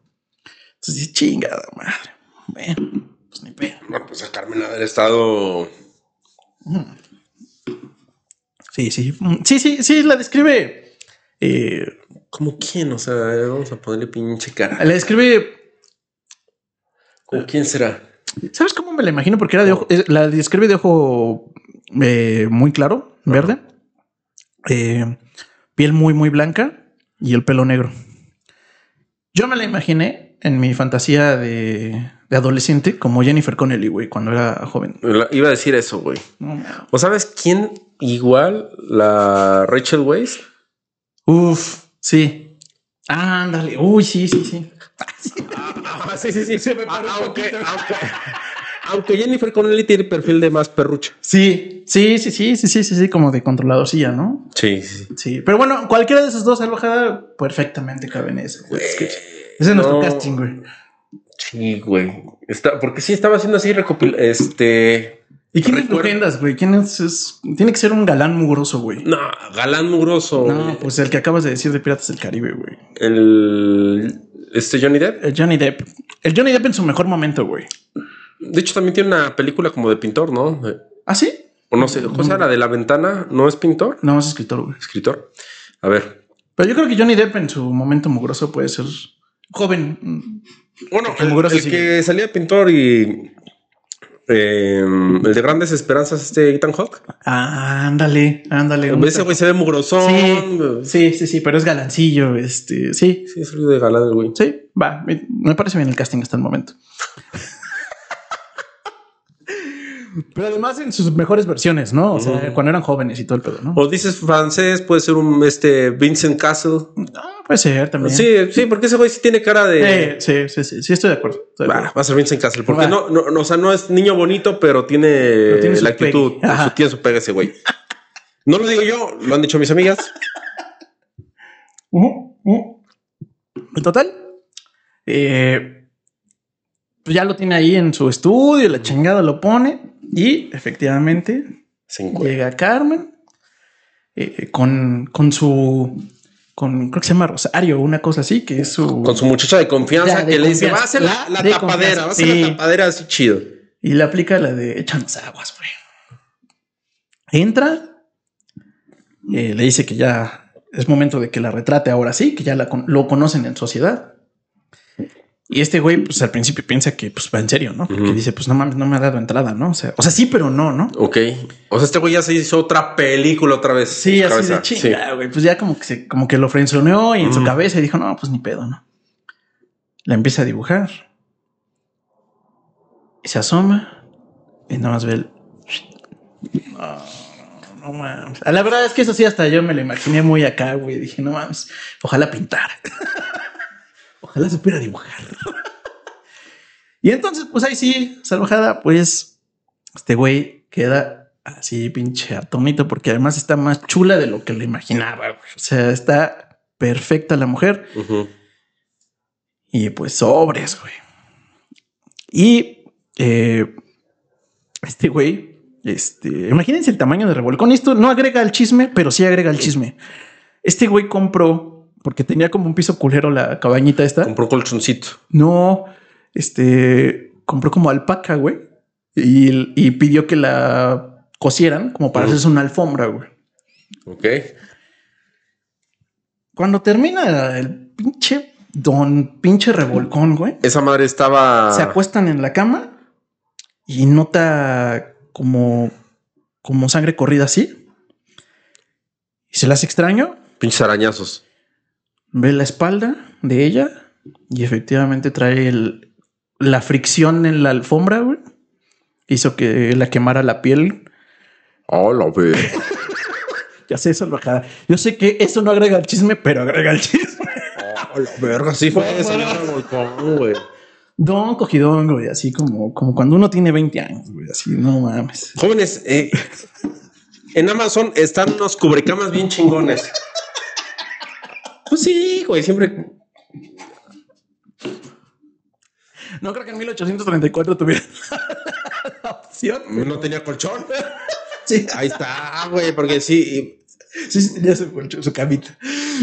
Entonces dice, chingada madre. Bueno, pues ni pedo. No, pues sacarme la del estado. Sí, sí. Mm, Sí, sí, sí, la describe. eh, ¿Cómo quién? O sea, vamos a ponerle pinche cara. la describe ¿Con quién será? ¿Sabes cómo me la imagino? Porque era de ojo, la describe de ojo eh, muy claro, verde, eh, piel muy, muy blanca y el pelo negro. Yo me la imaginé en mi fantasía de, de adolescente como Jennifer Connelly, güey, cuando era joven. La- iba a decir eso, güey. No, ¿O sabes quién igual? La Rachel Weisz. Uf, sí. Ándale. Uy, sí, sí, sí. Ah, sí, sí, sí. aunque, aunque, aunque Jennifer Connelly tiene perfil de más perrucha. Sí, sí, sí, sí, sí, sí, sí, sí, como de controladorcilla, ¿no? Sí, sí. Sí, pero bueno, cualquiera de esos dos alojada perfectamente cabe en ese. sketch. Ese es nuestro casting, güey. Sí, güey. Está, porque sí estaba haciendo así recopil... Este. ¿Y quién es Recuerdo- Lujendas, güey? ¿Quién es, es- Tiene que ser un galán mugroso, güey. No, galán mugroso. No, güey. pues el que acabas de decir de Piratas del Caribe, güey. El. Este Johnny Depp. El Johnny Depp. El Johnny Depp en su mejor momento, güey. De hecho, también tiene una película como de pintor, ¿no? ¿Ah, sí? O no sé, José, la de la ventana, ¿no es pintor? No, es escritor, güey. Escritor. A ver. Pero yo creo que Johnny Depp en su momento mugroso puede ser joven. Bueno, El que salía pintor y. eh, el de grandes esperanzas, este Ethan Hawke. Ah, ándale, ándale. un- Ese güey se ve mugrosón. Sí, sí, sí, pero es galancillo, este, sí. Sí, es de galán el güey. Sí, va, me, me parece bien el casting hasta el momento. Pero además en sus mejores versiones, ¿no? O sea, cuando eran jóvenes y todo el pedo, ¿no? O dices francés, puede ser un este Vincent Castle. Ah, puede ser también. Sí, sí, porque ese güey sí tiene cara de. Eh, sí, sí, sí, sí, estoy de acuerdo. estoy de Va, a ser Vincent Castle, porque no, no, no, o sea, no es niño bonito, pero tiene, Pero tiene su la actitud, su, tiene su pega ese güey. No lo digo yo, lo han dicho mis amigas. Ujú. En total, eh, pues ya lo tiene ahí en su estudio, la chingada lo pone y efectivamente Se llega Carmen eh, con, con su, con creo que se llama Rosario, una cosa así, que es su... Con su muchacha de confianza de que le dice, va a ser la, La la de tapadera, va a ser sí. la tapadera así chido. Y le aplica la de échanos aguas, güey. Entra, eh, le dice que ya es momento de que la retrate ahora sí, que ya la lo conocen en sociedad. Y este güey, pues al principio piensa que pues va en serio, ¿no? Porque dice, pues no mames, no me ha dado entrada, ¿no? O sea, o sea, sí, pero no, ¿no? Ok. O sea, este güey ya se hizo otra película otra vez. Sí, así de cabeza. chinga, güey. Pues ya como que se, como que lo frenzoneó y en su cabeza dijo, no, pues ni pedo, ¿no? La empieza a dibujar. Y se asoma y nada más ve el. No, no mames. La verdad es que eso sí, hasta yo me lo imaginé muy acá, güey. Dije, no mames, ojalá pintara. <laughs> ojalá supiera dibujar. <laughs> y entonces, pues ahí sí, salvajada, pues este güey queda así pinche atónito porque además está más chula de lo que le imaginaba. güey. O sea, está perfecta la mujer y pues sobres, güey. Y eh, este güey, este, imagínense el tamaño de revolcón. Esto no agrega al chisme, pero sí agrega al chisme. Este güey compró, porque tenía como un piso culero la cabañita esta. Compró colchoncito. No, este compró como alpaca, güey, y, y pidió que la cosieran como para hacerse una alfombra, güey. Ok. Cuando termina el pinche don pinche revolcón, güey, Esa madre estaba. se acuestan en la cama y nota como, como sangre corrida así. Y se las extraño, Pinches arañazos. Ve la espalda de ella y efectivamente trae el- la fricción en la alfombra, güey. Hizo que la quemara la piel. Oh, la ve. <laughs> Ya sé, salvajada. Yo sé que eso no agrega al chisme, pero agrega al chisme. Oh, la verga. Sí fue Revolcón, güey. Don cogidón, güey, así como, como cuando uno tiene 20 años, güey, así, no mames. Jóvenes, eh, en Amazon están unos cubrecamas bien chingones. Pues sí, güey, siempre. No creo que en 1834 tuviera <laughs> la opción. No tenía colchón. <laughs> Sí, Ahí está, güey, porque sí. sí, sí, tenía su, colchón, su camita.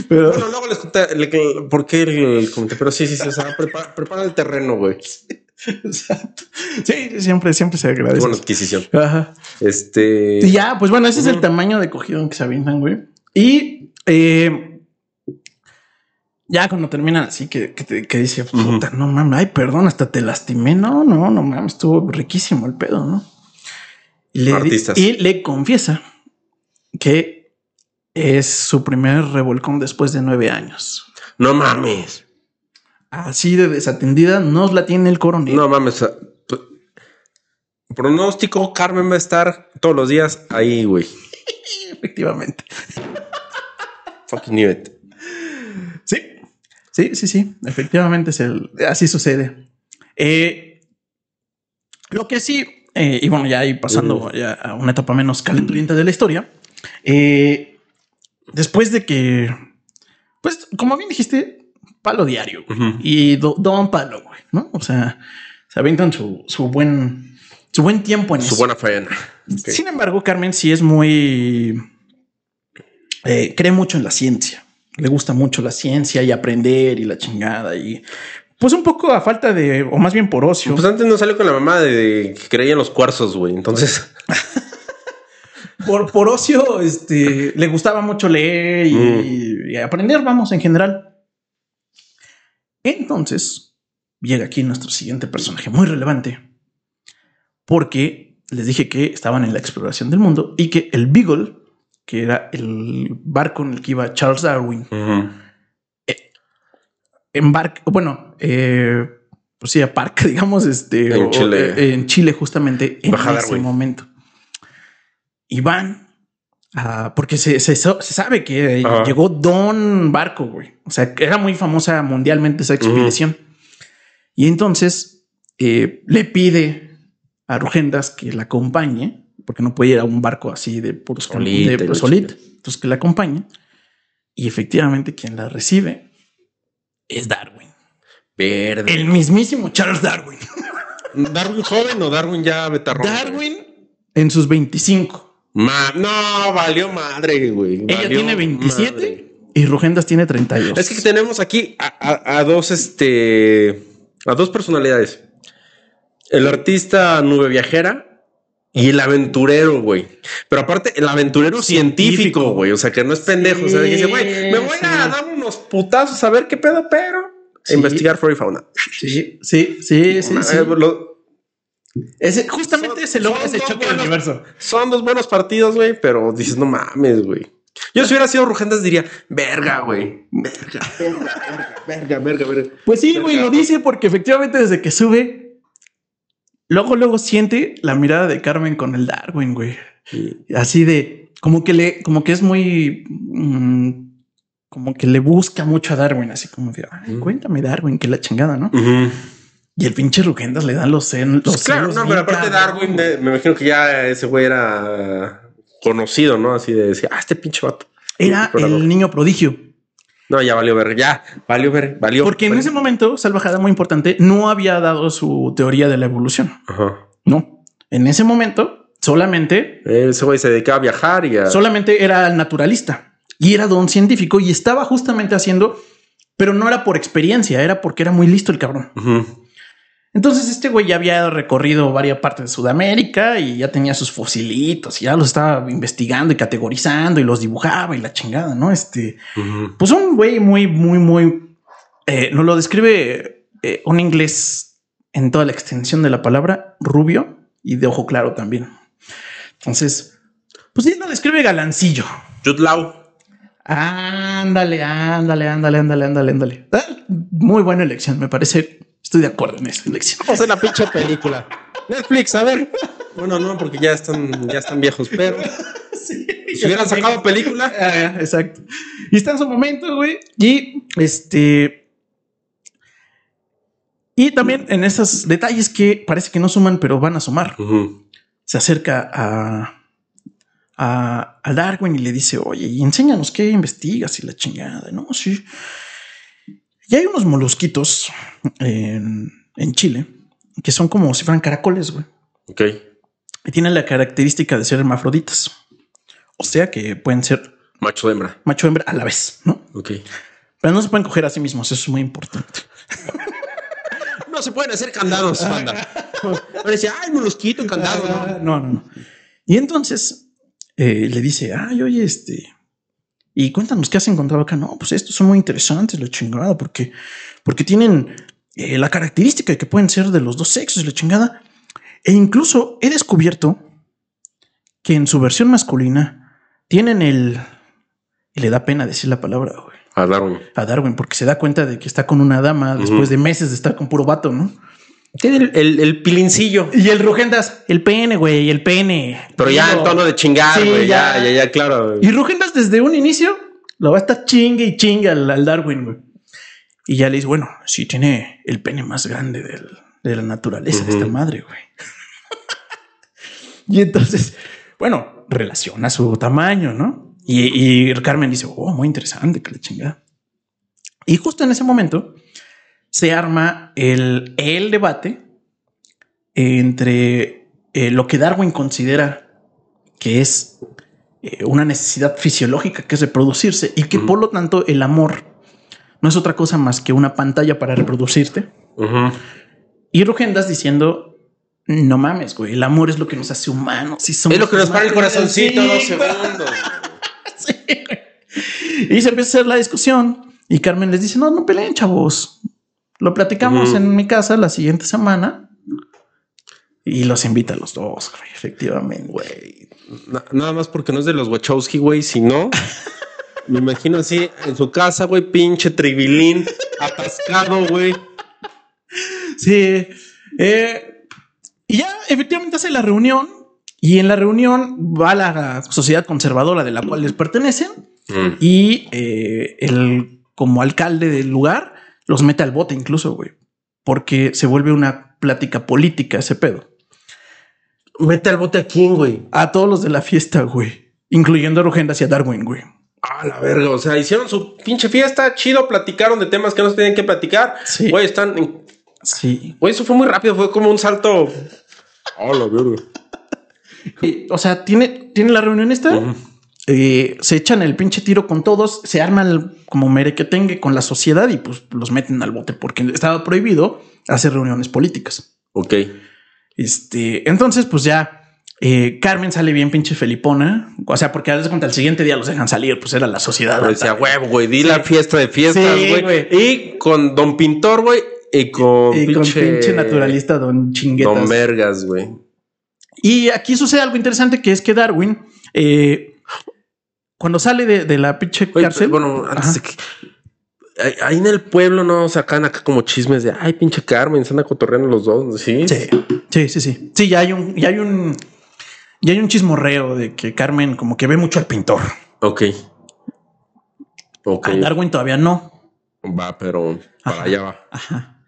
Pero Bueno, luego les conté le- por qué el comité, pero sí, sí, sí, o sea, prepara, prepara el terreno, güey. <laughs> Exacto. Sí, siempre, siempre se agradece. buena adquisición. Ajá. Este. Y ya, pues bueno, ese es el tamaño de cogidón que se avientan, güey. Y eh, ya cuando terminan así que, que, te- que dice, puta, no mames, ay, perdón, hasta te lastimé. No, no, no mames, estuvo riquísimo el pedo, ¿no? Y le, Artistas. y le confiesa que es su primer revolcón después de nueve años. No mames. Así de desatendida nos la tiene el coronel. No mames. Pronóstico, Carmen va a estar todos los días ahí, güey. <laughs> Efectivamente. Fucking knew it. Sí, sí, sí, sí. Efectivamente, es el, así sucede. Eh, lo que sí, eh, y bueno, ya ahí pasando ya a una etapa menos calenturienta de la historia, eh, después de que, pues, como bien dijiste, palo diario güey, y do- don palo, güey, ¿no? O sea, se aventan su, su buen, su buen tiempo en Su eso. buena faena. Sin embargo, Carmen sí es muy... cree mucho en la ciencia. Le gusta mucho la ciencia y aprender y la chingada y... Pues un poco a falta de, o más bien por ocio. Pues antes no salió con la mamá de que creía en los cuarzos, güey. Entonces, <laughs> Por, por ocio, este, le gustaba mucho leer y, y aprender, vamos, en general. Entonces, llega aquí nuestro siguiente personaje muy relevante. Porque les dije que estaban en la exploración del mundo y que el Beagle, que era el barco en el que iba Charles Darwin, embarca, bueno, eh, pues sí, aparca, <laughs> digamos, este, En o- Chile. eh, en Chile, justamente en Baja ese Darwin. momento. Y van porque se, se sabe que llegó Don Barco, güey. O sea, que era muy famosa mundialmente esa expedición. Y entonces eh, le pide a Rugendas que la acompañe, porque no puede ir a un barco así de puros cam- Solita y de chingada. Entonces que la acompañe. Y efectivamente quien la recibe es Darwin. verde. El mismísimo Charles Darwin. <laughs> ¿Darwin joven o Darwin ya betarrón? Darwin en sus 25. Ma- no, valió madre, güey. Ella tiene 27 madre. y Rugendas tiene 32. Es que tenemos aquí a, a- a dos, este, a dos personalidades. El artista Nube Viajera y el aventurero, güey. Pero aparte, el aventurero científico, güey. O sea, que no es pendejo. o sea, que dice, güey, me voy Sí. a dar unos putazos a ver qué pedo, pero Sí. investigar flora y fauna. Sí, sí, sí, sí. Eh, lo- Ese, justamente Son- ese logo, son ese choque del universo. son dos buenos partidos, güey, pero dices, no mames, güey. Yo si hubiera sido Rugendas diría, verga, güey. Verga, verga, verga, verga, verga. Pues sí, güey, lo dice porque efectivamente desde que sube, luego, luego siente la mirada de Carmen con el Darwin, güey. Así de, como que le, como que es muy, mm, como que le busca mucho a Darwin, así como de, "Ay, cuéntame Darwin, que la chingada, ¿no? Y el pinche Rugendas le dan los, cen- los Pues claro, celos no, pero aparte Darwin, eh, me imagino que ya ese güey era conocido, ¿no? Así de decir, ah, este pinche vato. Era el niño prodigio. No, ya valió ver, ya valió ver, valió. Porque en ese momento, Salvajada, muy importante, no había dado su teoría de la evolución. Ajá. No. En ese momento, solamente, Eh, Ese güey se dedicaba a viajar y a. solamente era naturalista y era don científico y estaba justamente haciendo, pero no era por experiencia, era porque era muy listo el cabrón. Entonces este güey ya había recorrido varias partes de Sudamérica y ya tenía sus fosilitos y ya los estaba investigando y categorizando y los dibujaba y la chingada, ¿no? Este, pues un güey muy, muy, muy, eh, nos lo describe eh, un inglés en toda la extensión de la palabra, rubio y de ojo claro también. Entonces, pues él lo describe galancillo. Jude Law. Ándale, ándale, ándale, ándale, ándale, ándale. Ah, Muy buena elección, me parece. Estoy de acuerdo en esa elección. Vamos a hacer la pinche película. Netflix, a ver. Bueno, no, porque ya están, ya están viejos, pero <laughs> Sí, si hubieran sacado película. Ah, exacto. Y está en su momento, güey. Y este. Y también en esos detalles que parece que no suman, pero van a sumar. Se acerca a, a, a Darwin y le dice, oye, y enséñanos qué investigas y la chingada. No, sí. Y hay unos molusquitos en, en Chile que son como si fueran caracoles, güey. Ok. Y tienen la característica de ser hermafroditas. O sea que pueden ser Macho de hembra. macho hembra a la vez, ¿no? Ok. Pero no se pueden coger a sí mismos, eso es muy importante. <laughs> No se pueden hacer candados, banda. Ahora decía, ay, molusquito en candado, ¿no? No, no, no. Y entonces eh, le dice, ay, oye, este, y cuéntanos qué has encontrado acá. No, pues estos son muy interesantes, la chingada, porque, porque tienen eh, la característica de que pueden ser de los dos sexos, la chingada. E incluso he descubierto que en su versión masculina tienen el, y le da pena decir la palabra, güey. A Darwin. a Darwin porque se da cuenta de que está con una dama después de meses de estar con puro vato, ¿no? Tiene el, el, el pilincillo. Y el Rugendas, el pene, güey, el pene. Pero ya en tono de chingar, Sí, güey. ya. ya. ya, ya, claro. Y Rugendas desde un inicio lo va a estar chingue y chinga al, al Darwin, güey. Y ya le dice, bueno, sí, tiene el pene más grande del- de la naturaleza de esta madre, güey. <laughs> y entonces, bueno, relaciona su tamaño, ¿no? Y, y Carmen dice, oh, muy interesante, que la chingada. Y justo en ese momento se arma el, el debate entre eh, lo que Darwin considera que es eh, una necesidad fisiológica que es reproducirse y que por lo tanto el amor no es otra cosa más que una pantalla para reproducirte. Y Rugendas diciendo, no mames, güey, el amor es lo que nos hace humanos. Si somos Es lo que nos para el corazoncito dos Sí, segundos. <laughs> sí, güey. Y se empieza a hacer la discusión y Carmen les dice, no, no peleen, chavos. Lo platicamos en mi casa la siguiente semana. Y los invita a los dos, güey, efectivamente. Güey. Na- nada más porque no es de los Wachowski, güey. Si no, <laughs> me imagino así en su casa, güey, pinche tribilín, atascado, güey. Sí. Eh, y ya efectivamente hace la reunión y en la reunión va la sociedad conservadora de la cual les pertenecen Mm. y eh, el como alcalde del lugar los mete al bote incluso, güey, porque se vuelve una plática política ese pedo. Mete al bote a quién, güey. A todos los de la fiesta, güey, incluyendo a Rugendas y a Darwin, güey. A la verga, o sea, hicieron su pinche fiesta, chido, platicaron de temas que no se tenían que platicar. Sí. Güey, están. en- Sí. Güey, eso fue muy rápido, fue como un salto. A la verga. Y, o sea, tiene, tiene la reunión esta. Eh, se echan el pinche tiro con todos, se arman el- como merequetengue con la sociedad y pues los meten al bote porque estaba prohibido hacer reuniones políticas. Ok. Este, entonces, pues ya Eh, Carmen sale bien pinche felipona. O sea, porque a veces contra el siguiente día los dejan salir, pues era la sociedad. Pero decía, huevo, güey, di la fiesta de fiestas, güey. y con Don Pintor, güey, y con, Y con pinche, pinche naturalista Don Chinguetas. Don Vergas, güey. Y aquí sucede algo interesante que es que Darwin, eh, cuando sale de, de la pinche Oye, cárcel. bueno, antes de que. ahí- en el pueblo no sacan acá como chismes de ay, pinche Carmen, se andan cotorreando los dos, ¿sí? Sí, sí, sí, sí. Sí, ya hay un, ya hay un, ya hay un chismorreo de que Carmen como que ve mucho al pintor. Ok. Ok. A Darwin todavía no. Va, pero para Ajá. allá va. Ajá.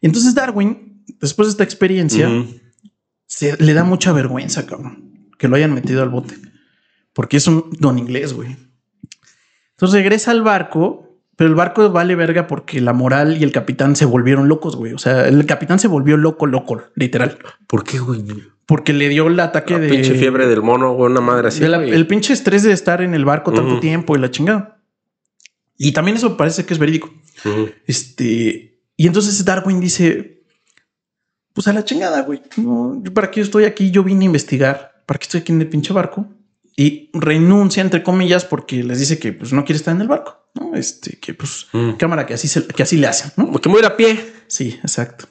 Y entonces Darwin, después de esta experiencia, se le da mucha vergüenza, cabrón, que lo hayan metido al bote. Porque es un don inglés, güey. Entonces regresa al barco, pero el barco vale verga porque la moral y el capitán se volvieron locos, güey. O sea, el capitán se volvió loco, loco, literal. ¿Por qué, güey? Porque le dio el ataque La de... pinche fiebre del mono, güey, una madre así. la- el pinche estrés de estar en el barco tanto tiempo y la chingada. Y también eso parece que es verídico. Este, y entonces Darwin dice: Pues a la chingada, güey. No, yo para qué estoy aquí, yo vine a investigar. ¿Para qué estoy aquí en el pinche barco? Y renuncia, entre comillas, porque les dice que pues no quiere estar en el barco. No, este, que pues Mm. cámara, que así, se- que así le hacen, ¿no? Porque me voy a pie. Sí, exacto.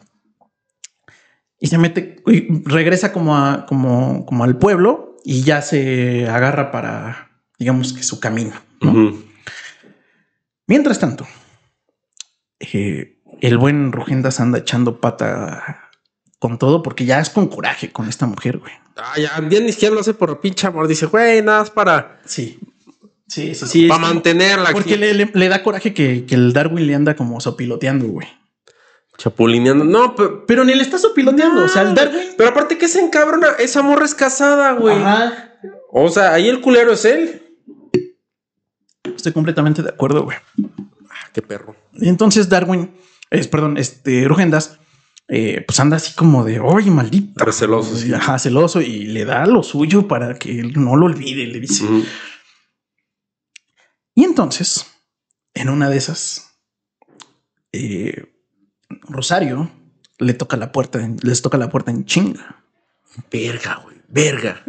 Y se mete, y regresa como a, como, como al pueblo y ya se agarra para, digamos que su camino. Mientras tanto, eh, el buen Rugendas anda echando pata con todo porque ya es con coraje con esta mujer, güey. Ah, ya, ya ni siquiera lo hace por pinche amor. Dice, güey, nada más para, Sí. Sí, sí, sí. para mantenerla aquí. Porque le, le- le da coraje que, que el Darwin le anda como sopiloteando, güey. Chapulineando. No, pero, Pero ni le está sopiloteando. o sea, el Darwin. pero aparte que se encabrona, esa morra es casada, güey. Ajá. O sea, ahí el culero es él. Estoy completamente de acuerdo, güey. Ah, qué perro. Y entonces Darwin, es, perdón, este Rugendas, eh, pues anda así como de, oye, maldito. Receloso, sí. Ajá, celoso y le da lo suyo para que él no lo olvide, le dice. Y entonces, en una de esas, eh, Rosario le toca la puerta, en- les toca la puerta en chinga. Verga, güey. Verga.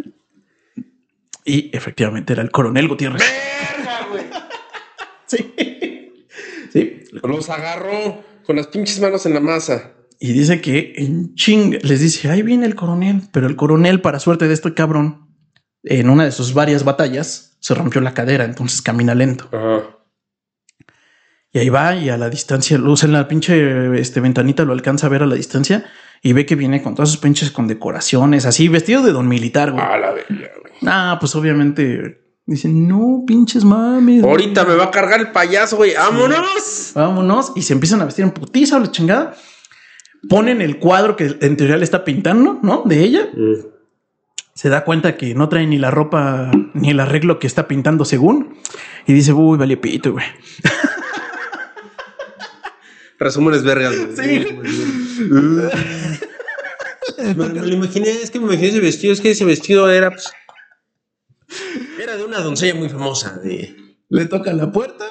Y efectivamente era el coronel Gutiérrez. Verga, güey. <laughs> Sí. Sí. Los agarró con las pinches manos en la masa. Y dice que en chinga les dice, ahí viene el coronel, pero el coronel, para suerte de este cabrón, en una de sus varias batallas, se rompió la cadera, entonces camina lento. Ajá. Y ahí va y a la distancia, luz en la pinche este, ventanita lo alcanza a ver a la distancia y ve que viene con todas sus pinches condecoraciones, así vestido de don militar, güey. A la verga, güey. Ah, pues obviamente dicen, no, pinches mames. güey. Ahorita me va a cargar el payaso, güey. ¡Vámonos! Vámonos. Y se empiezan a vestir en putiza o la chingada. Ponen el cuadro que en teoría le está pintando, ¿no? De ella. Mm. Se da cuenta que no trae ni la ropa ni el arreglo que está pintando según. Y dice, uy, vale pito, güey. <laughs> Resúmenes vergas. Sí. <laughs> Me, me lo imaginé, es que me imaginé ese vestido, es que ese vestido era, pues, era de una doncella muy famosa. De... Le toca la puerta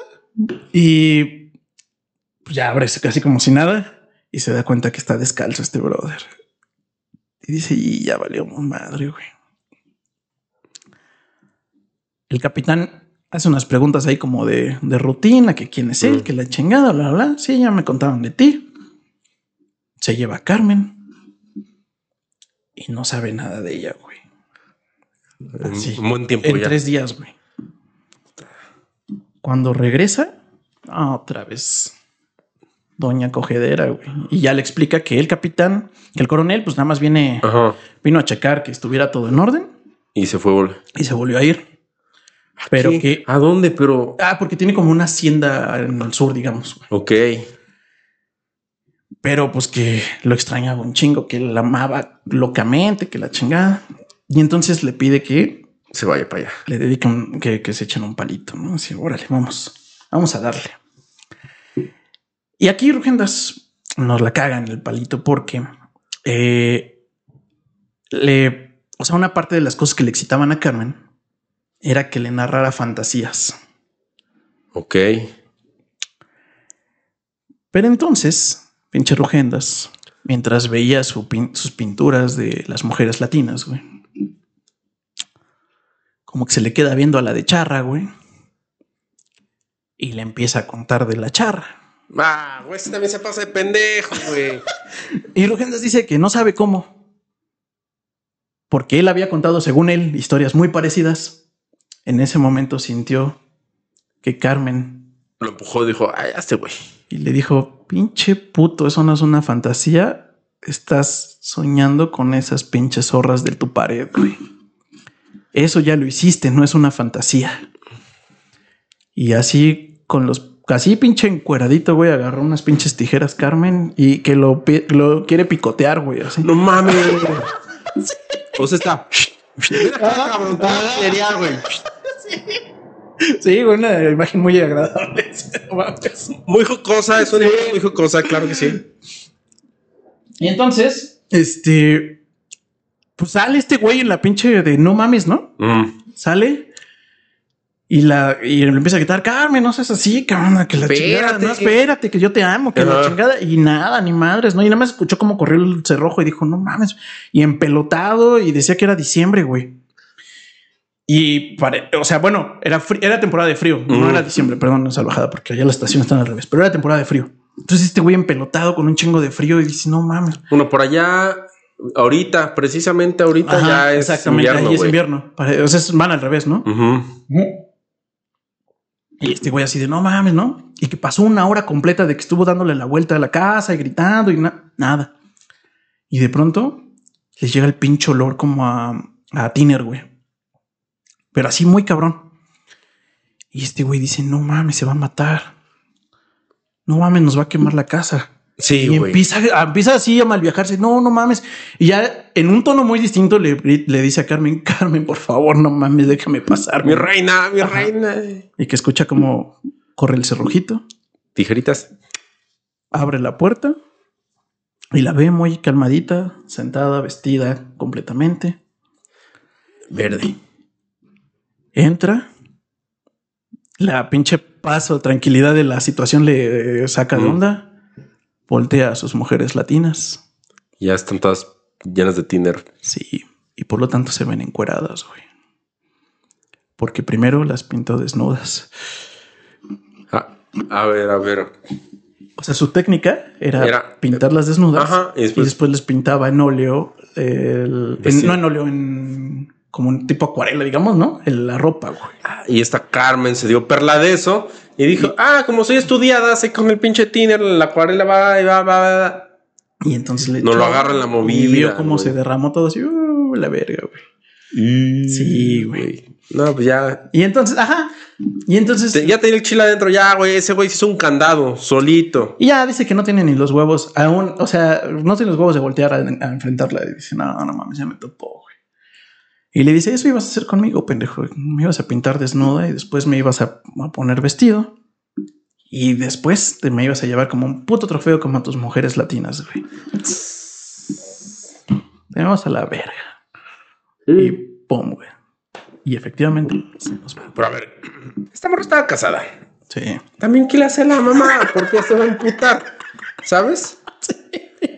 y pues ya abre casi como si nada y se da cuenta que está descalzo este brother. Y dice, y ya valió madre, güey. El capitán hace unas preguntas ahí como de, de rutina, que quién es él, Mm. que la chingada, bla, bla, bla. Sí, ya me contaron de ti. Se lleva a Carmen y no sabe nada de ella, güey. En Sí. un buen tiempo En ya. tres días, güey. Cuando regresa, otra vez Doña Cogedera, güey. Y ya le explica que el capitán, que el coronel, pues nada más viene, Ajá. vino a checar que estuviera todo en orden Y se fue. y se volvió a ir. Pero ¿Qué? que. ¿A dónde? Pero. Ah, porque tiene como una hacienda en el sur, digamos. güey. Ok. Pero pues que lo extrañaba un chingo, que la amaba locamente, que la chingada. Y entonces le pide que Se vaya para allá. le dediquen, que, que se echen un palito, ¿no? Así, órale, vamos, vamos a darle. Y aquí Rugendas nos la caga en el palito porque eh, le, o sea, una parte de las cosas que le excitaban a Carmen era que le narrara fantasías. Ok. Pero entonces, pinche Rugendas, mientras veía su pin- sus pinturas de las mujeres latinas, güey, como que se le queda viendo a la de charra, güey. Y le empieza a contar de la charra. Ah, güey, ese también se pasa de pendejo, güey. <laughs> Y Rugendas dice que no sabe cómo. Porque él había contado, según él, historias muy parecidas. En ese momento sintió que Carmen Lo empujó, dijo, ay, este güey. y le dijo, pinche puto, eso no es una fantasía. Estás soñando con esas pinches zorras de tu pared, güey. Eso ya lo hiciste, no es una fantasía. Y así con los así pinche encueradito, güey, agarró unas pinches tijeras Carmen y que lo, lo quiere picotear, güey, así. No mames. <laughs> O sea, está. Mira, cabrón, te va a pelear, güey. Sí, güey, una imagen muy agradable. <laughs> Muy jocosa, es una imagen muy jocosa, claro que sí. Y entonces, este, pues sale este güey en la pinche de no mames, ¿no? Mm. Sale y la y le empieza a gritar, Carmen, no seas así, que la Espérate, chingada, no, espérate, que yo te amo, que la chingada, y nada, ni madres, ¿no? Y nada más escuchó cómo corrió el cerrojo y dijo, no mames, y empelotado y decía que era diciembre, güey. Y, pare- o sea, bueno, era, era temporada de frío, no Mm. era diciembre, perdón, no es salvajada, porque allá la estación está al revés, pero era temporada de frío. Entonces este güey empelotado con un chingo de frío y dice, no mames. Bueno, por allá, ahorita, precisamente ahorita Ajá, ya es exactamente, invierno, ahí es invierno. O sea, es- van al revés, ¿no? Y este güey así de no mames, ¿no? Y que pasó una hora completa de que estuvo dándole la vuelta a la casa y gritando y na- nada. Y de pronto les llega el pinche olor como a, a tiner, güey. Pero así muy cabrón. Y este güey dice, no mames, se va a matar. No mames, nos va a quemar la casa. Sí, y güey. empieza, así a malviajarse. No, no mames. Y ya en un tono muy distinto le, le dice a Carmen, <laughs> Carmen, por favor, no mames, déjame pasar. Mi güey". reina, mi Ajá. reina. Y que escucha como corre el cerrojito, Tijeritas. abre la puerta y la ve muy calmadita, sentada, vestida completamente. Verde. Entra. La pinche paso, tranquilidad de la situación le eh, saca de onda. Voltea a sus mujeres latinas. Ya están todas llenas de tiner. Sí. Y por lo tanto se ven encueradas, güey. Porque primero las pintó desnudas. Ah, a ver, a ver. O sea, su técnica era, Era- pintarlas desnudas Ajá, y y después- les pintaba en óleo, el, en- Vestido. no en óleo, en como un tipo acuarela, digamos, ¿no? En la ropa, güey. Y esta Carmen se dio perla de eso y dijo, ah, como soy estudiada, sé con el pinche tiner, la acuarela va, y va, va, va. Y entonces le No echó lo agarra en la Y movida, vio cómo güey. se derramó todo así, uh, la verga, güey. Sí, güey. No, pues ya. Y entonces, ajá. Y entonces, te- ya tenía el chile adentro, ya, güey. Ese güey se hizo un candado solito. y ya dice que no tiene ni los huevos aún, o sea, no tiene los huevos de voltear a, a enfrentarla. Y dice, no, no mames, ya me topó. Y le dice, eso ibas a hacer conmigo, pendejo. Me ibas a pintar desnuda y después me ibas a, a poner vestido. Y después te me ibas a llevar como un puto trofeo como a tus mujeres latinas, güey. Tenemos a la verga. Y pum, güey. Y efectivamente, se nos va. Pero a ver, esta morra estaba casada. Sí. También, ¿qué le hace a la mamá? Porque se va a imputar. ¿Sabes? <laughs> Muy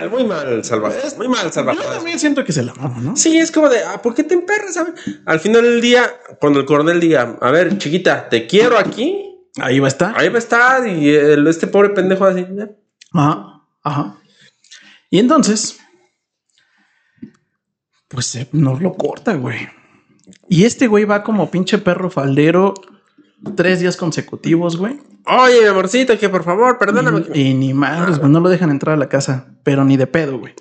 mal, muy mal, salvaje. Muy mal, Yo salvaje. también siento que se la mama, ¿no? Sí, es como de, ah, ¿por qué te emperras? Al final del día, cuando el coronel diga, a ver, chiquita, te quiero aquí, Ahí va a estar. ahí va a estar. Y el- este pobre pendejo así. Ajá, ajá. Y entonces, pues eh, nos lo corta, güey. Y este güey va como pinche perro faldero tres días consecutivos, güey. Oye, mi amorcito, que por favor, perdóname. Y, y ni madres, güey, no lo dejan entrar a la casa, pero ni de pedo, güey.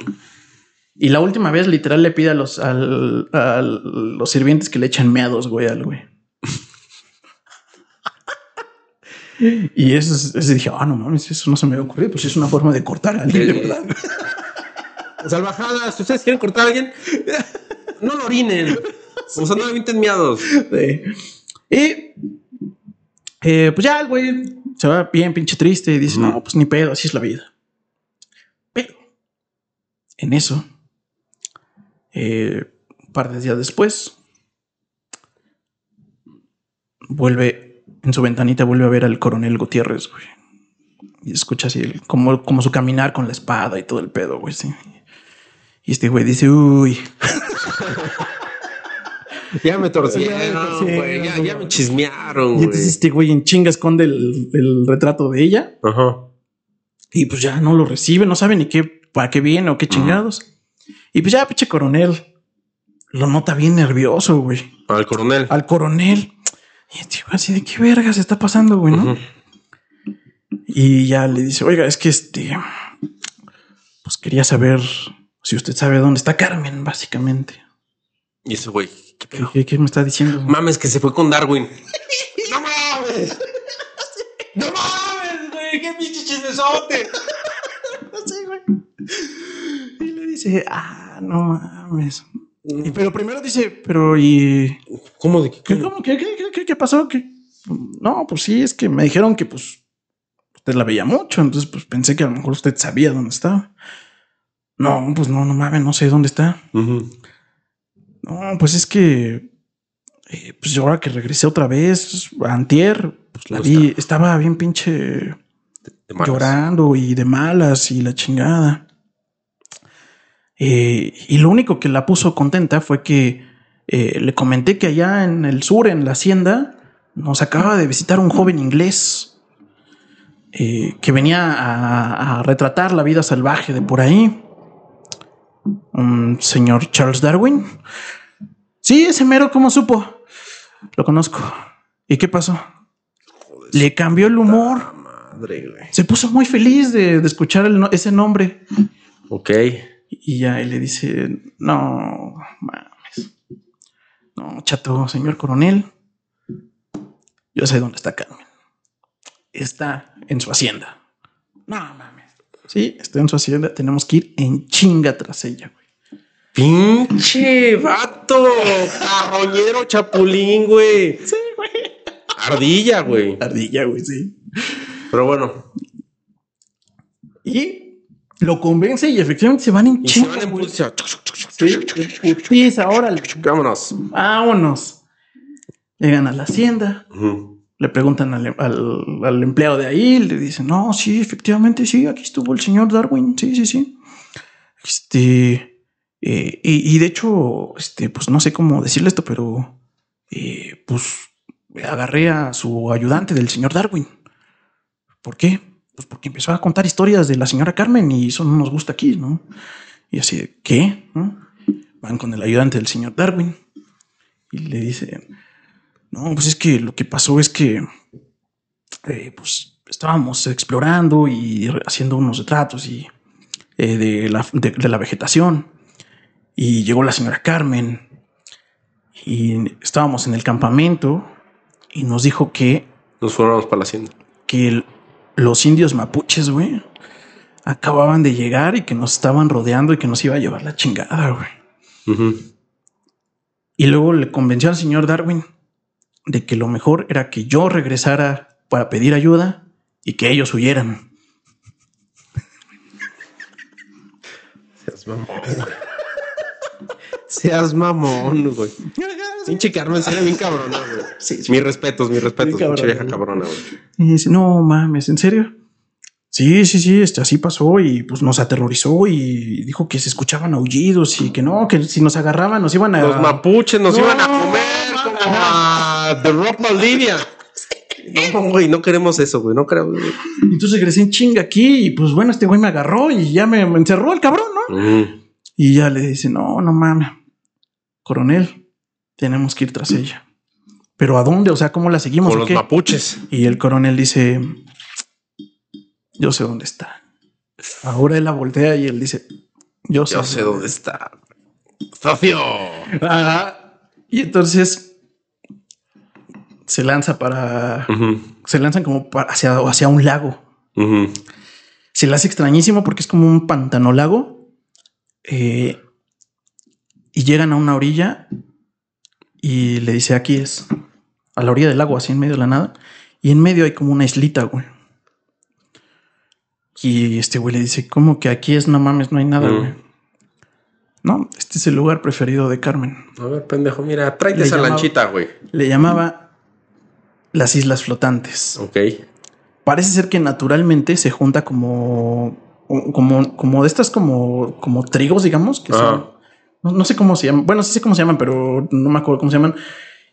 Y la última vez, literal, le pide a los, al- a los sirvientes que le echen meados, güey, al güey. <laughs> Y eso, es- eso dije, ah, no mames, eso no se me había ocurrido. Pues es una forma de cortar a alguien, de verdad. <laughs> Salvajadas, si ustedes quieren cortar a alguien, no lo orinen. <laughs> O sea, no miados. Sí. Y eh, pues ya el güey se va bien pinche triste y dice, no, pues ni pedo, así es la vida. Pero en eso, eh, un par de días después, vuelve en su ventanita, vuelve a ver al coronel Gutiérrez, güey. Y escucha así el- como, como su caminar con la espada y todo el pedo, güey. sí. Y este güey dice, uy. <laughs> Ya me torcieron, Ya me torcieron, güey. Ya, ya me chismearon, Y entonces este güey en chinga esconde el, el retrato de ella Ajá. y pues ya no lo recibe, no sabe ni qué, para qué viene o qué chingados. Y pues ya, pinche coronel, lo nota bien nervioso, güey. Al coronel. Al coronel. Y este güey así de qué verga se está pasando, güey, ¿no? Y ya le dice, oiga, es que este, pues quería saber si usted sabe dónde está Carmen, básicamente. Y ese güey, ¿qué ¿Qué, pedo? qué- qué me está diciendo? Mames, que se fue con Darwin. <laughs> ¡No mames! ¡No mames, güey! ¡Qué pinche chismesote! Sí, güey. Y le dice, ah, no mames. Y, pero primero dice, pero ¿y ¿Cómo de qué, qué? cómo, qué, qué, qué- qué- qué pasó? ¿Qué? No, pues sí, es que me dijeron que pues usted la veía mucho, entonces pues pensé que a lo mejor usted sabía dónde estaba. No, pues no, no mames, no sé dónde está. Ujú. No, pues es que eh, pues yo ahora que regresé otra vez, antier, pues la vi, estaba bien pinche De llorando y de malas y la chingada. Eh, y lo único que la puso contenta fue que eh, le comenté que allá en el sur, en la hacienda, nos acaba de visitar un joven inglés eh, que venía a, a retratar la vida salvaje de por ahí. Un señor Charles Darwin. Sí, ese mero, ¿cómo supo? Lo conozco. ¿Y qué pasó? Le cambió el humor. Madre, güey. Se puso muy feliz de, de escuchar el ese nombre. Ok. Y ya él le dice, no, mames. No, chato, señor coronel. Yo sé dónde está Carmen. Está en su hacienda. No, mames. Sí, está en su hacienda. Tenemos que ir en chinga tras ella, güey. Pinche vato. Carroñero chapulín, güey. Sí, güey. Ardilla, güey. Ardilla, güey, sí. Pero bueno. Y lo convence y efectivamente se van en Y se chinga. van en. Sí, putiza, órale. Vámonos. Vámonos. Llegan a la hacienda. Ujú. Le preguntan al, al- empleado de ahí, le dicen, no, sí, efectivamente, sí, aquí estuvo el señor Darwin, sí, sí, sí. Este, eh, y, de hecho, este, pues no sé cómo decirle esto, pero, eh, pues agarré a su ayudante del señor Darwin. ¿Por qué? Pues porque empezó a contar historias de la señora Carmen y eso no nos gusta aquí, ¿no? Y así, ¿qué? Van con el ayudante del señor Darwin y le dicen, no, pues es que lo que pasó es que eh, pues estábamos explorando y haciendo unos retratos y eh, de, la, de- de la vegetación y llegó la señora Carmen y estábamos en el campamento y nos dijo que, Nos fuéramos para la hacienda. que el- los indios mapuches, güey, acababan de llegar y que nos estaban rodeando y que nos iba a llevar la chingada, güey. Y luego le convenció al señor Darwin de que lo mejor era que yo regresara para pedir ayuda y que ellos huyeran. Seas mamón. Seas mamón, güey. Pinche Carmen ve bien cabrona, güey. Sí, sí. Mis respetos, mis respetos, pinche vieja cabrona, güey. Y dice, no mames, ¿en serio? Sí, sí, sí, este, así pasó y pues nos aterrorizó y dijo que se escuchaban aullidos y que no, que si nos agarraban nos iban a... Los mapuches nos No, iban a comer como a The Rock Maldivia. No, güey, no queremos eso, güey. No queremos. Entonces regresé en chinga aquí y pues bueno, este güey me agarró y ya me, me encerró el cabrón, ¿no? Mm. Y ya le dice, no, no mames, coronel, tenemos que ir tras ella. ¿Pero a dónde? O sea, ¿cómo la seguimos? Con los qué? mapuches. Y el coronel dice, yo sé dónde está. Ahora él la voltea y él dice, yo sé, Yo sé dónde está. Socio. Ajá. Y entonces se lanza para, se lanzan como para- hacia, hacia un lago. Se le hace extrañísimo porque es como un pantano lago. eh, y llegan a una orilla y le dice, aquí es, a la orilla del lago, así en medio de la nada. Y en medio hay como una islita, güey. Y este güey le dice, ¿cómo que aquí es? No mames, no hay nada, güey. No, este es el lugar preferido de Carmen. A ver, pendejo, mira, tráete Le esa llamaba- lanchita, güey. Le llamaba las islas flotantes. Ok. Parece ser que naturalmente se junta como, como, como de estas como, como trigos, digamos, que son no, no sé cómo se llaman. Bueno, sí sé cómo se llaman, pero no me acuerdo cómo se llaman.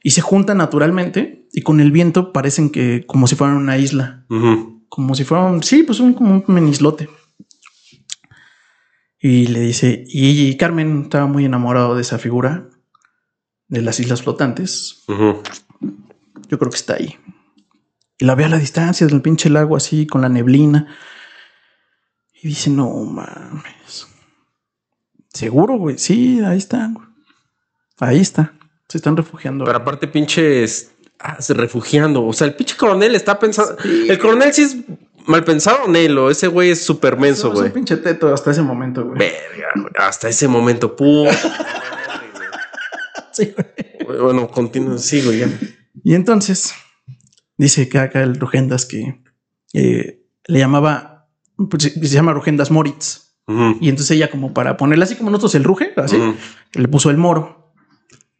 Y se juntan naturalmente y con el viento parecen que como si fueran una isla. Como si fueran, sí, pues un, como un menislote. Y le dice, y Carmen estaba muy enamorado de esa figura de las islas flotantes. Yo creo que está ahí. Y la ve a la distancia del pinche lago así con la neblina. Y dice, no mames. Seguro, güey. Sí, ahí están. güey. Ahí está. Se están refugiando. Pero aparte, pinches. Ah, se refugiando. O sea, el pinche coronel está pensando. Sí. El coronel sí es mal pensado, Nelo. Ese güey es súper menso, Somos un güey. pinche teto hasta ese momento, güey. Verga, güey. Hasta ese momento, pum. <laughs> Sí, güey. bueno, continúa. Sí, güey, ya. Y entonces dice que acá el Rugendas que eh, le llamaba, pues, se llama Rugendas Moritz. Y entonces ella, como para ponerle así como nosotros el ruge, así, le puso el moro.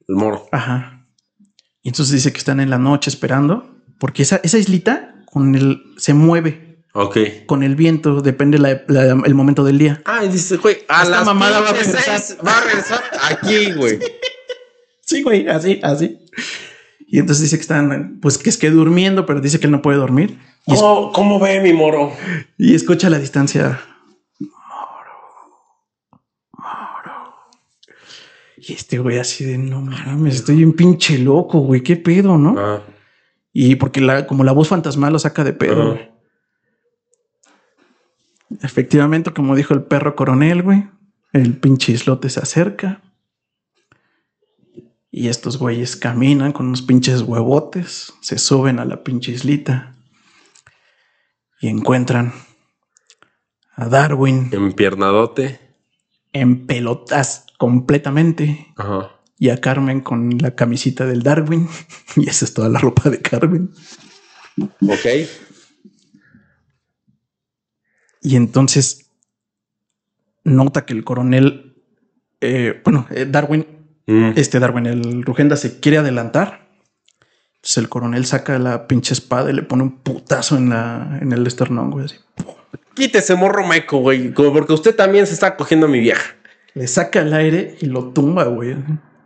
El moro. Ajá. Y entonces dice que están en la noche esperando, porque esa, esa islita con el, se mueve Ok. con el viento, depende la- la- el momento del día. Ah, y dice, güey, a las mamada va a pinches regresar. seis va a regresar aquí, güey. <laughs> Sí, güey, así, así. Y entonces dice que están, pues que es que durmiendo, pero dice que él no puede dormir. Y, es- ¿Cómo, ¿Cómo ve mi moro? y escucha a la distancia. Moro, moro. Y este güey así de no mames, estoy un pinche loco, güey, qué pedo, ¿no? Ah, Y porque la, como la voz fantasmal lo saca de pedo. Efectivamente, como dijo el perro coronel, güey, el pinche islote se acerca. Y estos güeyes caminan con unos pinches huevotes, se suben a la pinche islita y encuentran a Darwin empiernadote. en pelotas completamente Ajá. y a Carmen con la camisita del Darwin. <laughs> Y esa es toda la ropa de Carmen. Ok. Y entonces nota que el coronel, eh, bueno, eh, Darwin, Mm. este Darwin, el Rugenda se quiere adelantar. Entonces el coronel saca la pinche espada y le pone un putazo en, la, en el esternón, güey. Así. Quítese morro meco, güey. como Porque usted también se está cogiendo a mi vieja. Le saca el aire y lo tumba, güey.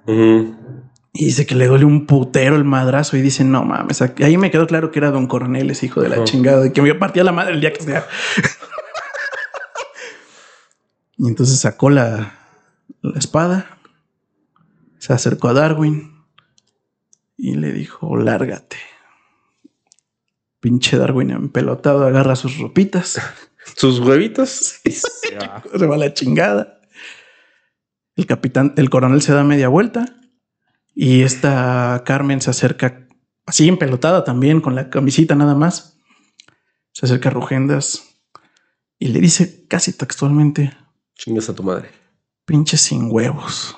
Y dice que le duele un putero el madrazo y dice, no mames, ahí me quedó claro que era don coronel, ese hijo de la chingada, y que me partía la madre el día que sea. <laughs> y entonces sacó la, la espada, se acercó a Darwin y le dijo, lárgate. Pinche Darwin empelotado agarra sus ropitas, <laughs> Sus huevitos. <laughs> Se va. <laughs> se va a la chingada. El capitán, el coronel se da media vuelta y esta Carmen se acerca así empelotada también con la camisita nada más. Se acerca a Rugendas y le dice casi textualmente, Chingas a tu madre. pinche sin huevos.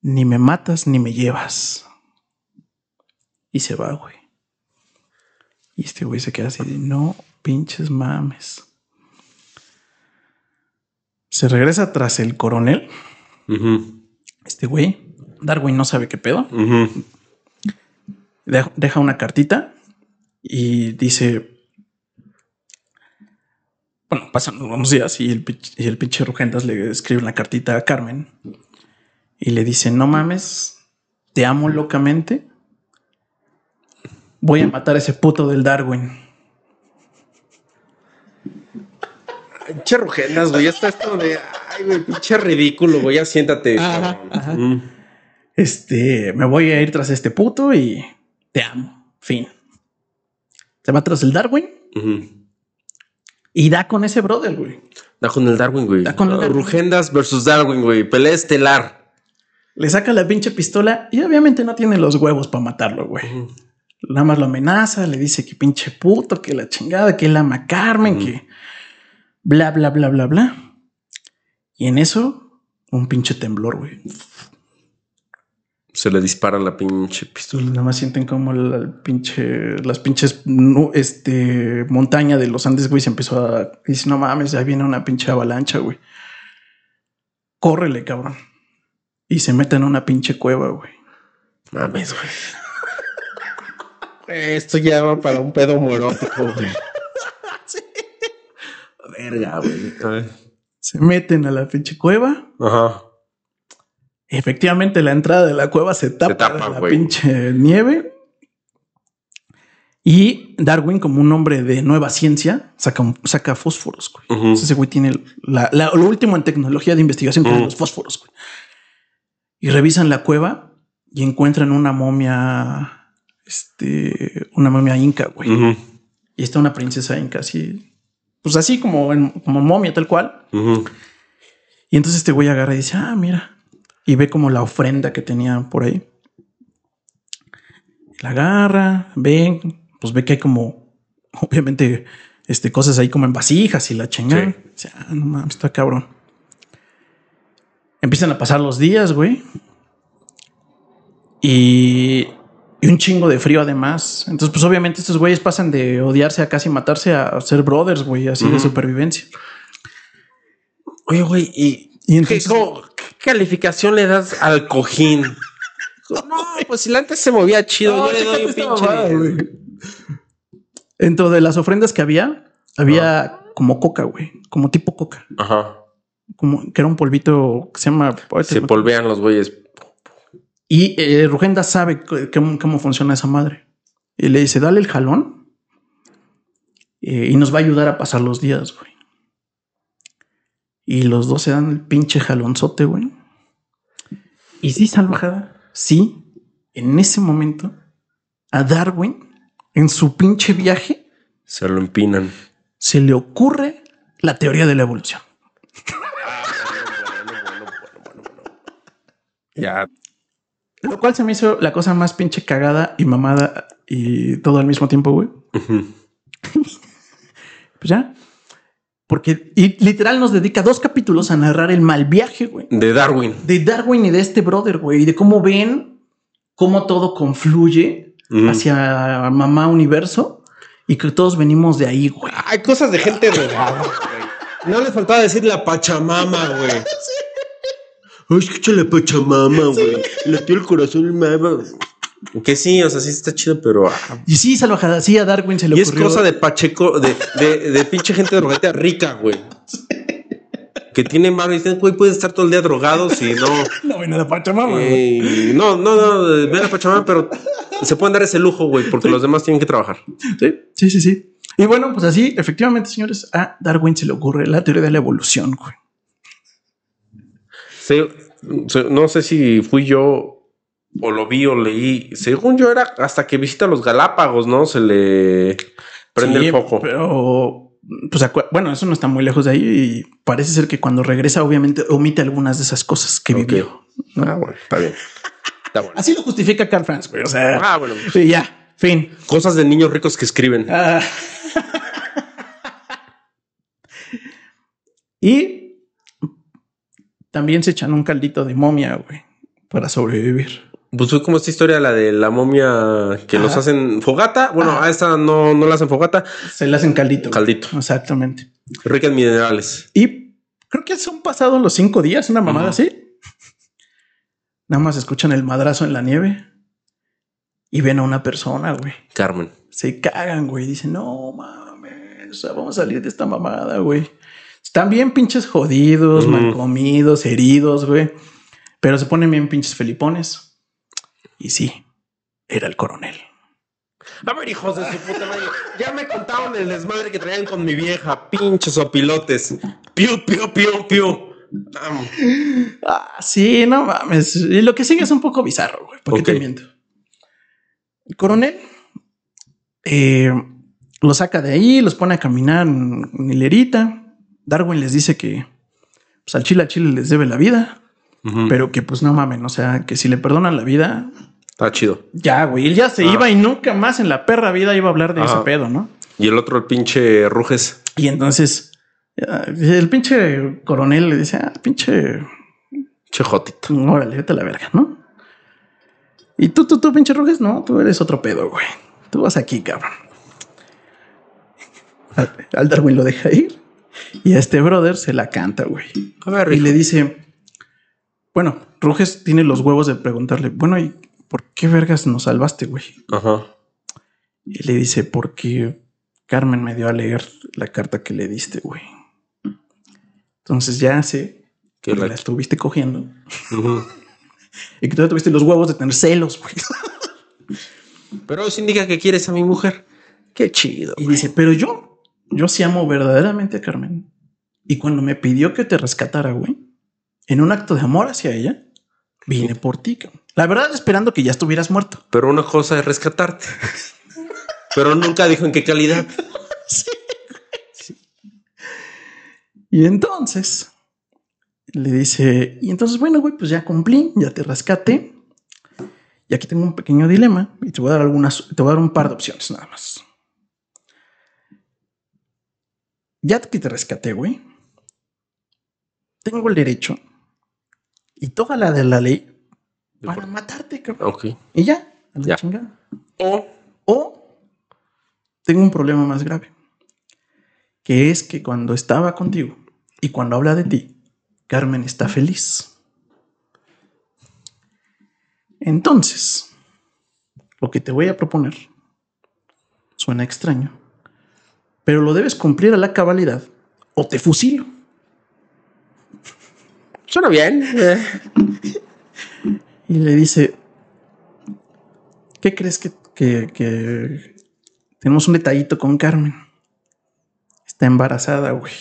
Ni me matas ni me llevas. Y se va, güey. Y este güey se queda así de no pinches mames. Se regresa tras el coronel. Este güey, Darwin no sabe qué pedo. Deja, deja una cartita y dice. Bueno, pasan unos días y el, y el pinche Rugendas le escribe una cartita a Carmen y le dice: No mames, te amo locamente. Voy a matar a ese puto del Darwin. Pinche rugendas, güey. Ya está esto de. Ay, güey, pinche ridículo, güey. Ya siéntate. Ajá, cabrón. ajá. Mm. Este, me voy a ir tras este puto y te amo. Fin. Se va tras el Darwin y da con ese brother, güey. Da con el Darwin, güey. Da con el Darwin. Rugendas versus Darwin, güey. Pelea estelar. Le saca la pinche pistola y obviamente no tiene los huevos para matarlo, güey. Nada más lo amenaza, le dice que pinche puto, que la chingada, que él ama a Carmen, que bla, bla, bla, bla, bla. Y en eso, un pinche temblor, güey. Se le dispara la pinche pistola. Nada más sienten como el, el pinche, las pinches nu- este, montaña de los Andes, güey, se empezó a. Dice, no mames, ya viene una pinche avalancha, güey. Córrele, cabrón. Y se mete en una pinche cueva, güey. Mames, güey. Esto ya va para un pedo morótico, güey. <laughs> Verga, güey. Se meten a la pinche cueva. Ajá. Efectivamente, la entrada de la cueva se tapa, tapa, de la güey. pinche nieve. Y Darwin, como un hombre de nueva ciencia, saca, saca fósforos. güey. Entonces, ese güey tiene la- la- lo último en tecnología de investigación que son los fósforos. güey. Y revisan la cueva y encuentran una momia, este, una momia inca, güey. Y está una princesa inca así, pues así como, en- como momia tal cual. Y entonces este güey agarra y dice, ah, mira. Y ve como la ofrenda que tenía por ahí. La agarra, ve, pues ve que hay como, obviamente, este, cosas ahí como en vasijas y la chingada. Sí. Dice, ah, no mames, está cabrón. Empiezan a pasar los días, güey. Y, y un chingo de frío además. Entonces, pues obviamente estos güeyes pasan de odiarse a casi matarse a ser brothers, güey, así de supervivencia. Oye, güey, ¿y, Y ¿qué, entonces, qué calificación le das al cojín? <laughs> No, pues si la antes se movía chido, No, yo le doy un pinche. güey. Dentro de las ofrendas que había, había como coca, güey, como tipo coca, Ajá. Como que era un polvito que se llama. Se polvean los güeyes. Y eh, Rugenda sabe cómo, cómo funciona esa madre. Y le dice, dale el jalón eh, y nos va a ayudar a pasar los días, güey. Y los dos se dan el pinche jalonzote, güey. Y sí, salvajada, sí, en ese momento, a Darwin, en su pinche viaje, Se lo empinan. se le ocurre la teoría de la evolución. <laughs> Ya. Lo cual se me hizo la cosa más pinche cagada y mamada y todo al mismo tiempo, güey. Pues ya. Porque y literal nos dedica dos capítulos a narrar el mal viaje, güey. De Darwin. De Darwin y de este brother, güey. Y de cómo ven cómo todo confluye hacia mamá universo y que todos venimos de ahí, güey. Hay cosas de gente drogada, güey. No les faltaba decir la Pachamama, güey. <laughs> Ay, escucha la Pachamama, güey. Le el corazón mama. Que sí, o sea, sí está chido, pero. ah, Y sí, salvajada, sí, a Darwin se le Y es ocurrió. cosa de Pacheco, de, de, de pinche gente drogadita rica, güey. Que tiene mano y dicen, güey, pueden estar todo el día drogados y no. <laughs> No, ven a la Pachamama, güey. eh, no, no, no, ven a Pachamama, pero se pueden dar ese lujo, güey, porque los demás tienen que trabajar. Sí, sí, sí, sí. Y bueno, pues así, efectivamente, señores, a Darwin se le ocurre la teoría de la evolución, güey. Se- se- no sé si fui yo o lo vi o leí. Según yo era hasta que visita los Galápagos, ¿no? Se le prende Sí, el foco. Pero, pues, bueno, eso no está muy lejos de ahí y parece ser que cuando regresa, obviamente, omite algunas de esas cosas que vivió. ¿no? Ah, bueno, está bien. Está bueno. Así lo justifica Carl Franz, güey. O sea, Ah, bueno. sí, ya, fin. Cosas de niños ricos que escriben. Ah. <laughs> y también se echan un caldito de momia, güey, para sobrevivir. Pues fue como esta historia, la de la momia que los Ajá. hacen fogata. Bueno, Ajá. a esta no, no la hacen fogata, Se le hacen caldito. caldito. Exactamente. Rica en minerales. Y creo que son pasados los cinco días, una mamada así. Nada más escuchan el madrazo en la nieve y ven a una persona, güey. Carmen. Se cagan, güey. Dicen, no mames, vamos a salir de esta mamada, güey. Están bien pinches jodidos, Ujú. mal comidos, heridos, güey. Pero se ponen bien pinches felipones. Y sí, era el coronel. A ver, hijos de su puta madre. Ya me contaron el desmadre que traían con mi vieja. Pinches opilotes. Piu, piu, piu, piu. Vamos. Ah, sí, no mames. Y lo que sigue es un poco bizarro, güey. ¿Por qué te Ok. miento? El coronel eh, los saca de ahí, los pone a caminar en hilerita. Darwin les dice que pues, al chile a chile les debe la vida, pero que pues no mamen, o sea, que si le perdonan la vida, Está chido. ya, güey, él ya se Ah. iba y nunca más en la perra vida iba a hablar de ese pedo, ¿no? Y el otro, el pinche Ruges. Y entonces ah, el pinche coronel le dice, ah, pinche Che jotito. Órale, vete a la verga, ¿no? Y tú, tú, tú, pinche Ruges, no, tú eres otro pedo, güey. Tú vas aquí, cabrón. Al Darwin lo deja ir y a este brother se la canta, güey. A ver, Y le dice, bueno, Ruges tiene los huevos de preguntarle, bueno, ¿y por qué vergas nos salvaste, güey? Ajá. Y le dice, porque Carmen me dio a leer la carta que le diste, güey. Entonces ya sé que la la- estuviste cogiendo. <laughs> Y que tú tuviste los huevos de tener celos, güey. <laughs> Pero eso indica que quieres a mi mujer. Qué chido. Y dice, pero yo, yo sí amo verdaderamente a Carmen. Y cuando me pidió que te rescatara, güey, en un acto de amor hacia ella, vine por ti. cabrón. La verdad, esperando que ya estuvieras muerto. Pero una cosa es rescatarte. Pero nunca dijo en qué calidad. <laughs> Y entonces le dice, y entonces, bueno, güey, pues ya cumplí, ya te rescaté. Y aquí tengo un pequeño dilema y te voy a dar algunas, te voy a dar un par de opciones nada más. Ya que te rescaté, güey, tengo el derecho y toda la de la ley para matarte, cabrón. Ok. Y ya, a la Ya. chingada. O O tengo un problema más grave, que es que cuando estaba contigo y cuando habla de ti, Carmen está feliz. Entonces, lo que te voy a proponer suena extraño, pero lo debes cumplir a la cabalidad o te fusilo. suena bien. eh. Y le dice, ¿qué crees que, que- que tenemos un detallito con Carmen? Está embarazada, güey.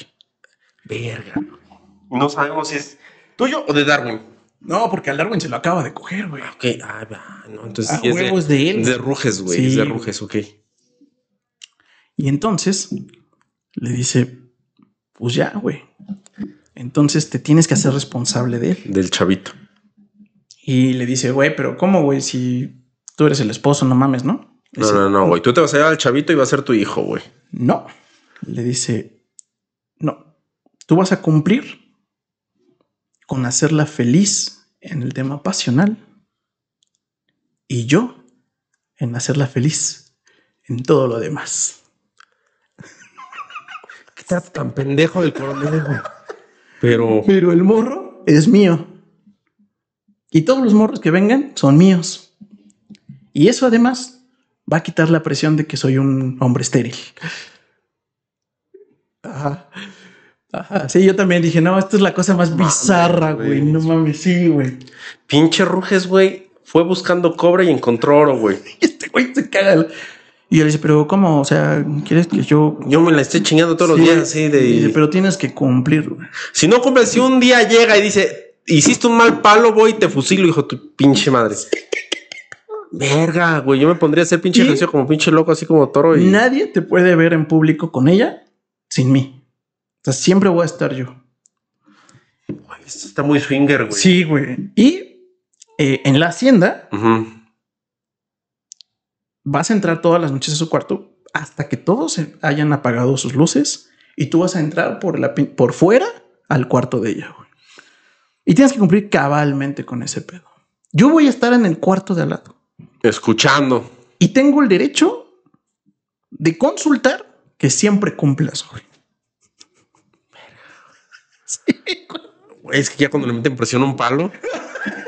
Verga. No sabemos si es tuyo o de Darwin. No, porque al Darwin se lo acaba de coger, güey. Ok, ah, va, no, entonces Ah, sí es huevos de él. De Ruges, güey. Sí, es de. Ruges, ok. Y entonces le dice, pues ya, güey. Entonces te tienes que hacer responsable de él. Del chavito. Y le dice, güey, pero ¿cómo, güey? Si tú eres el esposo, no mames, ¿no? Le No, dice, no, no, güey. Tú te vas a llevar al chavito y va a ser tu hijo, güey. No. Le dice, no, tú vas a cumplir con hacerla feliz en el tema pasional y yo en hacerla feliz en todo lo demás. ¿Qué trato tan pendejo del coronel, güey? Pero. Pero el morro es mío. Y todos los morros que vengan son míos. Y eso además va a quitar la presión de que soy un hombre estéril. Ajá. Ajá. Sí, yo también dije, no, esta es la cosa más Mames, bizarra, güey. No mames, sí, güey. Pinche Ruges, güey. Fue buscando cobre y encontró oro, güey. <laughs> Este güey se caga. Y él dice, pero ¿cómo? O sea, ¿quieres que yo... Yo me la estoy chingando todos Sí. los días, así de. Dice, pero tienes que cumplir, güey. Si no cumples, si un día llega y dice, hiciste un mal palo, voy y te fusilo, hijo tu pinche madre. Verga, güey. Yo me pondría a hacer pinche ejercicio como pinche loco, así como toro y. Nadie te puede ver en público con ella sin mí. O sea, siempre voy a estar yo. Esto está muy swinger, güey. Sí, güey. Y eh, en la hacienda Ujú. Vas a entrar todas las noches a su cuarto hasta que todos se hayan apagado sus luces y tú vas a entrar por, la, por fuera al cuarto de ella. güey. Y tienes que cumplir cabalmente con ese pedo. Yo voy a estar en el cuarto de al lado Escuchando. y tengo el derecho de consultar que siempre cumplas. güey. Güey, es que ya cuando le meten presión a un palo, <laughs>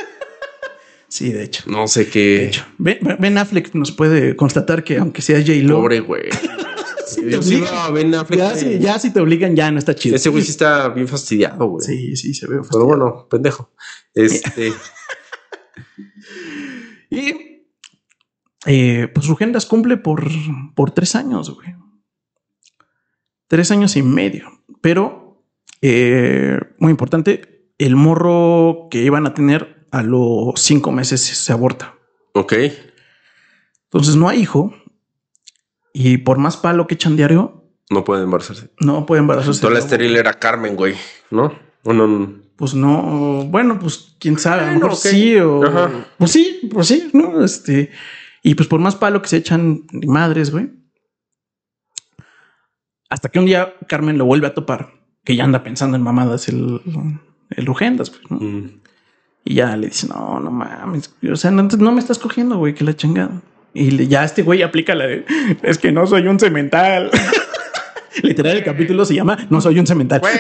Sí, de hecho. no sé qué. De hecho, Ben, Ben Affleck nos puede constatar que aunque sea J-Lo, Pobre güey. <laughs> Te obligan. Ben Affleck, ya, si, ya si te obligan, ya no está chido. Ese güey sí está bien fastidiado, güey. Sí, sí, se ve. Pero fastidiado. bueno, pendejo. Este. <laughs> Y eh, pues Rugendas cumple por, por tres años, güey. Tres años y medio. Pero, eh, muy importante, el morro que iban a tener a los cinco meses se aborta. ok. Entonces no hay hijo. Y por más palo que echan diario, No puede embarazarse. no puede embarazarse. Toda la estéril era Carmen, güey. ¿No? O no. Pues no, bueno, pues quién sabe, Bueno, mejor sí o Ajá. pues sí, pues sí, no, este y pues por más palo que se echan madres, güey. Hasta que un día Carmen lo vuelve a topar, que ya anda pensando en mamadas el el Rugendas, pues, ¿no? Mm. Y ya le dice, "No, no mames, o sea, no, no me estás cogiendo, güey, que la chingada." Y le- ya este güey aplica la de, es que no soy un cemental. <laughs> Literal el capítulo se llama No soy un cemental. Güey,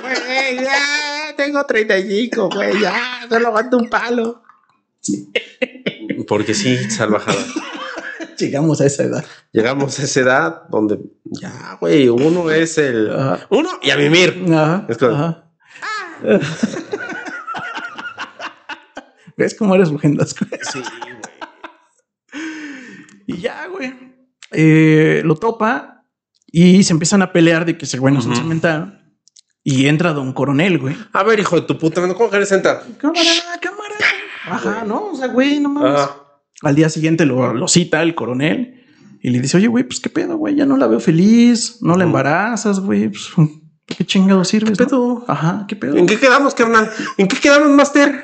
güey, ya tengo 35, güey, ya, solo aguanto un palo. Porque sí, salvajada. Llegamos a esa edad. Llegamos a esa edad donde ya, güey, uno es el. Ajá. Uno y a mimir. Ajá, Es como- ajá. ¿Ves cómo eres Rugendas? <laughs> güey? Sí, Y ya, güey. Eh, lo topa y se empiezan a pelear de que ese güey no Ujú. se mental. Y entra Don Coronel, güey. A ver, hijo de tu puta, ¿cómo quieres sentar? Cámara, cámara. Ajá, ¿no? O sea, güey, no mames. Ajá. Al día siguiente lo, lo cita el coronel y le dice, oye, güey, pues qué pedo, güey, ya no la veo feliz, no la embarazas, güey, pues, ¿para qué chingado sirves? ¿Qué no?" pedo? Ajá, qué pedo. ¿En qué quedamos, carnal? ¿En qué quedamos, Master?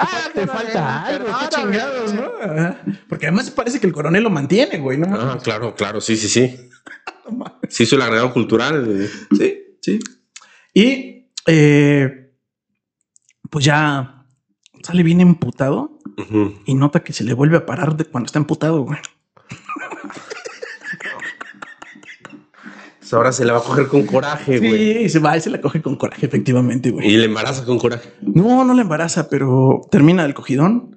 Ah, te falta algo, qué chingados, ¿no? Porque además parece que el coronel lo mantiene, güey, ¿no? Ah, claro, claro, sí, sí, sí. <laughs> No. Sí, soy el agregado cultural. Sí, sí. Y eh, pues ya sale bien emputado y nota que se le vuelve a parar de cuando está emputado, güey. <laughs> Ahora se le va a coger con coraje, güey. Sí, se va y se la coge con coraje, efectivamente, güey. Y le embaraza con coraje. No, no la embaraza, pero termina el cogidón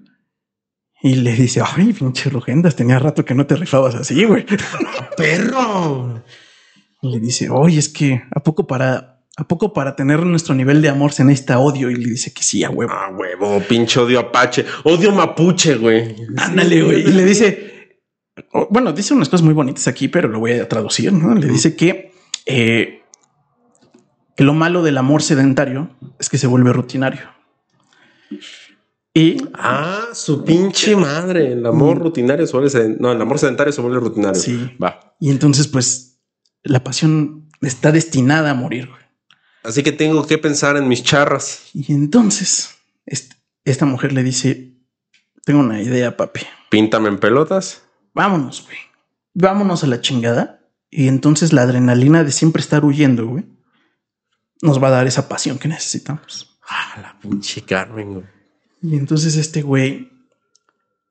y le dice, ay, pinche Rogendas, tenía rato que no te rifabas así, güey. <laughs> ¡Perro! Y le dice, oye, es que a poco para, a poco para tener nuestro nivel de amor se necesita odio. Y le dice que sí, a huevo. Ah, huevo, pinche odio apache. Odio mapuche, güey. Ándale, güey. Y le dice, bueno, dice unas cosas muy bonitas aquí, pero lo voy a traducir, ¿no? Le dice que, eh, que lo malo del amor sedentario es que se vuelve rutinario. Y Ah, su pinche madre. El amor rutinario se vuelve seden- No, el amor sedentario se vuelve rutinario. Sí. Va. Y entonces, pues, la pasión está destinada a morir. güey. Así que tengo que pensar en mis charras. Y entonces, est- esta mujer le dice, tengo una idea, papi. Píntame en pelotas. Vámonos, güey. Vámonos a la chingada. Y entonces la adrenalina de siempre estar huyendo, güey, nos va a dar esa pasión que necesitamos. Ah, la pinche Carmen, güey. Y entonces este güey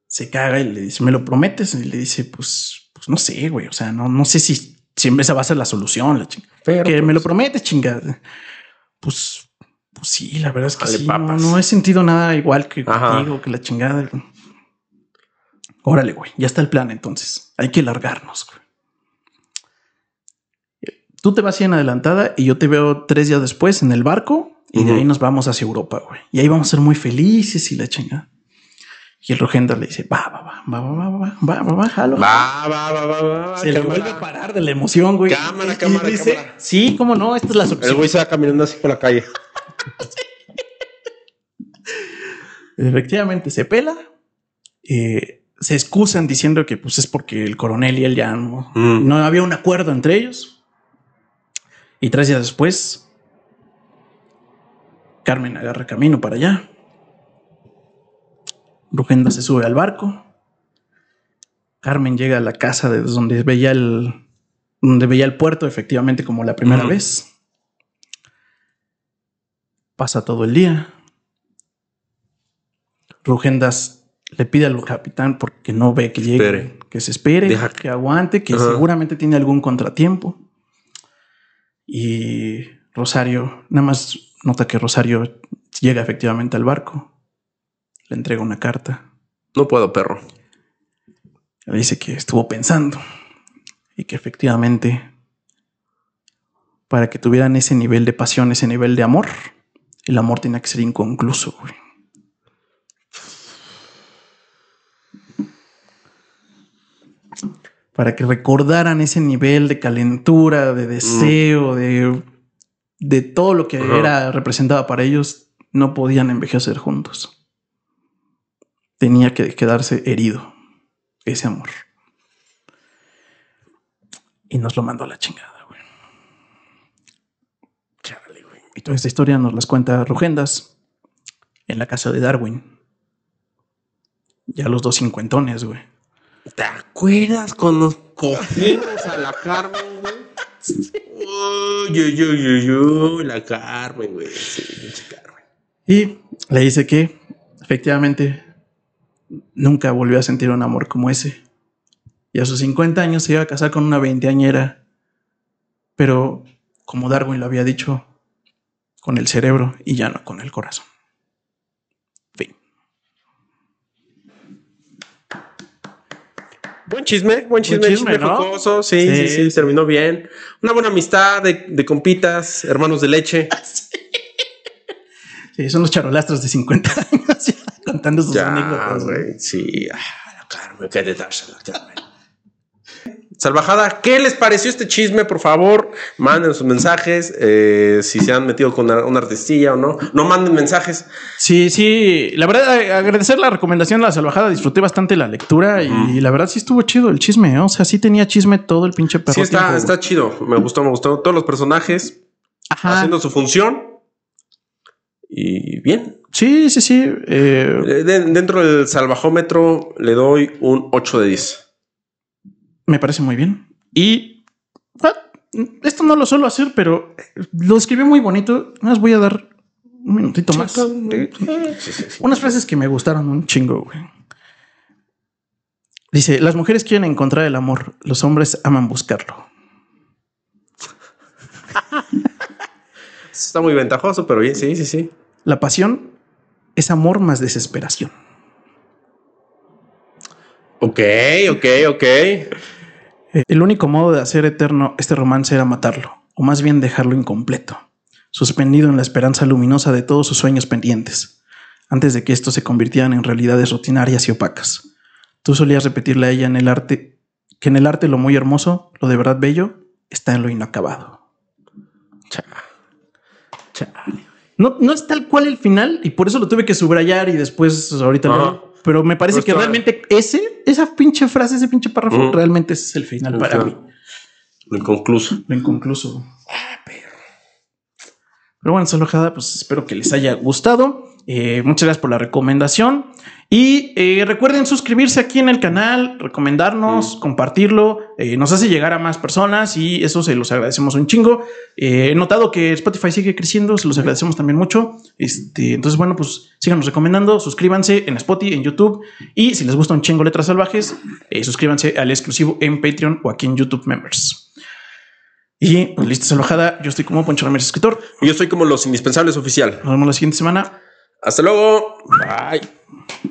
se caga y le dice, ¿me lo prometes? Y le dice, pues, pues no sé, güey. O sea, no, no sé si siempre esa va a ser la solución, la chingada. Pero, que me pues, lo prometes, chingada. Pues, pues sí, la verdad es que sí. No, no he sentido nada igual que Ajá. contigo, que la chingada. Órale, güey. Ya está el plan entonces. Hay que largarnos, güey. Tú te vas en adelantada y yo te veo tres días después en el barco y de ahí nos vamos hacia Europa, güey. Y ahí vamos a ser muy felices y la chingada. Y el Rogenda le dice, va, va, va, va, va, va, va, va, va, va, jalo. Va, va, va, va, va. Se le cámara. vuelve a parar de la emoción, güey. Cámara, Y- y cámara, dice, cámara. Sí, cómo no, esta es la El solución. güey se va caminando así por la calle. Efectivamente, se pela. eh, se excusan diciendo que pues es porque el coronel y él ya no, Mm. no había un acuerdo entre ellos. Y tres días después, Carmen agarra camino para allá. Rugenda se sube al barco. Carmen llega a la casa de donde veía el, donde veía el puerto, efectivamente, como la primera vez. Pasa todo el día. Rugendas le pide al capitán porque no ve que llegue, Espere. que se espere, Deja- que aguante, que seguramente tiene algún contratiempo. Y Rosario, nada más nota que Rosario llega efectivamente al barco, le entrega una carta, No puedo, perro. le dice que estuvo pensando y que efectivamente para que tuvieran ese nivel de pasión, ese nivel de amor, el amor tenía que ser inconcluso. güey. Para que recordaran ese nivel de calentura, de deseo, de, de todo lo que era representaba para ellos, no podían envejecer juntos. Tenía que quedarse herido ese amor. Y nos lo mandó a la chingada, güey. Chale, güey. Y toda esta historia nos las cuenta Rugendas en la casa de Darwin. Ya los dos cincuentones, güey. ¿Te acuerdas cuando nos cogimos a la Carmen, güey? Uy, uy, uy, uy, la Carmen, güey. Sí, Carmen. Y le dice que efectivamente nunca volvió a sentir un amor como ese. Y a sus 50 años se iba a casar con una veinteañera. Pero como Darwin lo había dicho, con el cerebro y ya no con el corazón. Buen chisme, buen chisme, Buen chisme, chisme, ¿no? jocoso. Sí, sí, Sí. sí, terminó bien. Una buena amistad de, de compitas, hermanos de leche. <laughs> Sí, son los charolastros de 50 años <laughs> contando sus Ya, anécdotas. güey. Sí. Ah, claro, me quedé de Salvajada, ¿qué les pareció este chisme? Por favor, manden sus mensajes. eh, si se han metido con una, una artistilla o no, no manden mensajes. Sí, sí. La verdad, agradecer la recomendación de la salvajada. Disfruté bastante la lectura y la verdad sí estuvo chido el chisme. ¿eh? O sea, sí tenía chisme todo el pinche perro. Sí, está, tiempo, está chido. Me gustó, me gustó. Todos los personajes Ajá. haciendo su función. Y bien. Sí, sí, sí. eh, de- dentro del salvajómetro le doy un 8 de 10. Me parece muy bien. Y ah, esto no lo suelo hacer, pero lo escribió muy bonito. Más voy a dar un minutito más. Eh, Sí, sí, sí. Unas frases que me gustaron un chingo, güey. Dice, las mujeres quieren encontrar el amor, los hombres aman buscarlo. <laughs> Está muy ventajoso, pero bien, sí, sí, sí. La pasión es amor más desesperación. Ok, ok, ok. El único modo de hacer eterno este romance era matarlo, o más bien dejarlo incompleto, suspendido en la esperanza luminosa de todos sus sueños pendientes, antes de que estos se convirtieran en realidades rutinarias y opacas. Tú solías repetirle a ella en el arte que en el arte lo muy hermoso, lo de verdad bello, está en lo inacabado. Cha- cha- No, no es tal cual el final, y por eso lo tuve que subrayar y después ahorita lo Ajá. leo. Pero me parece Pero que está- realmente ese, esa pinche frase, ese pinche párrafo, realmente ese es el final para mí. Lo inconcluso. Lo inconcluso. Pero bueno, Salvajada, pues espero que les haya gustado. Eh, muchas gracias por la recomendación. Y eh, recuerden suscribirse aquí en el canal, recomendarnos, compartirlo. Eh, nos hace llegar a más personas y eso se los agradecemos un chingo. He notado que Spotify sigue creciendo, se los agradecemos también mucho. Este, entonces, bueno, pues síganos recomendando, suscríbanse en Spotify, en YouTube. Y si les gusta un chingo Letras Salvajes, suscríbanse al exclusivo en Patreon o aquí en YouTube Members. Y pues listo, Salvajada. Yo estoy como Poncho Ramírez, escritor. Y yo soy como los indispensables oficial. Nos vemos la siguiente semana. Hasta luego. Bye.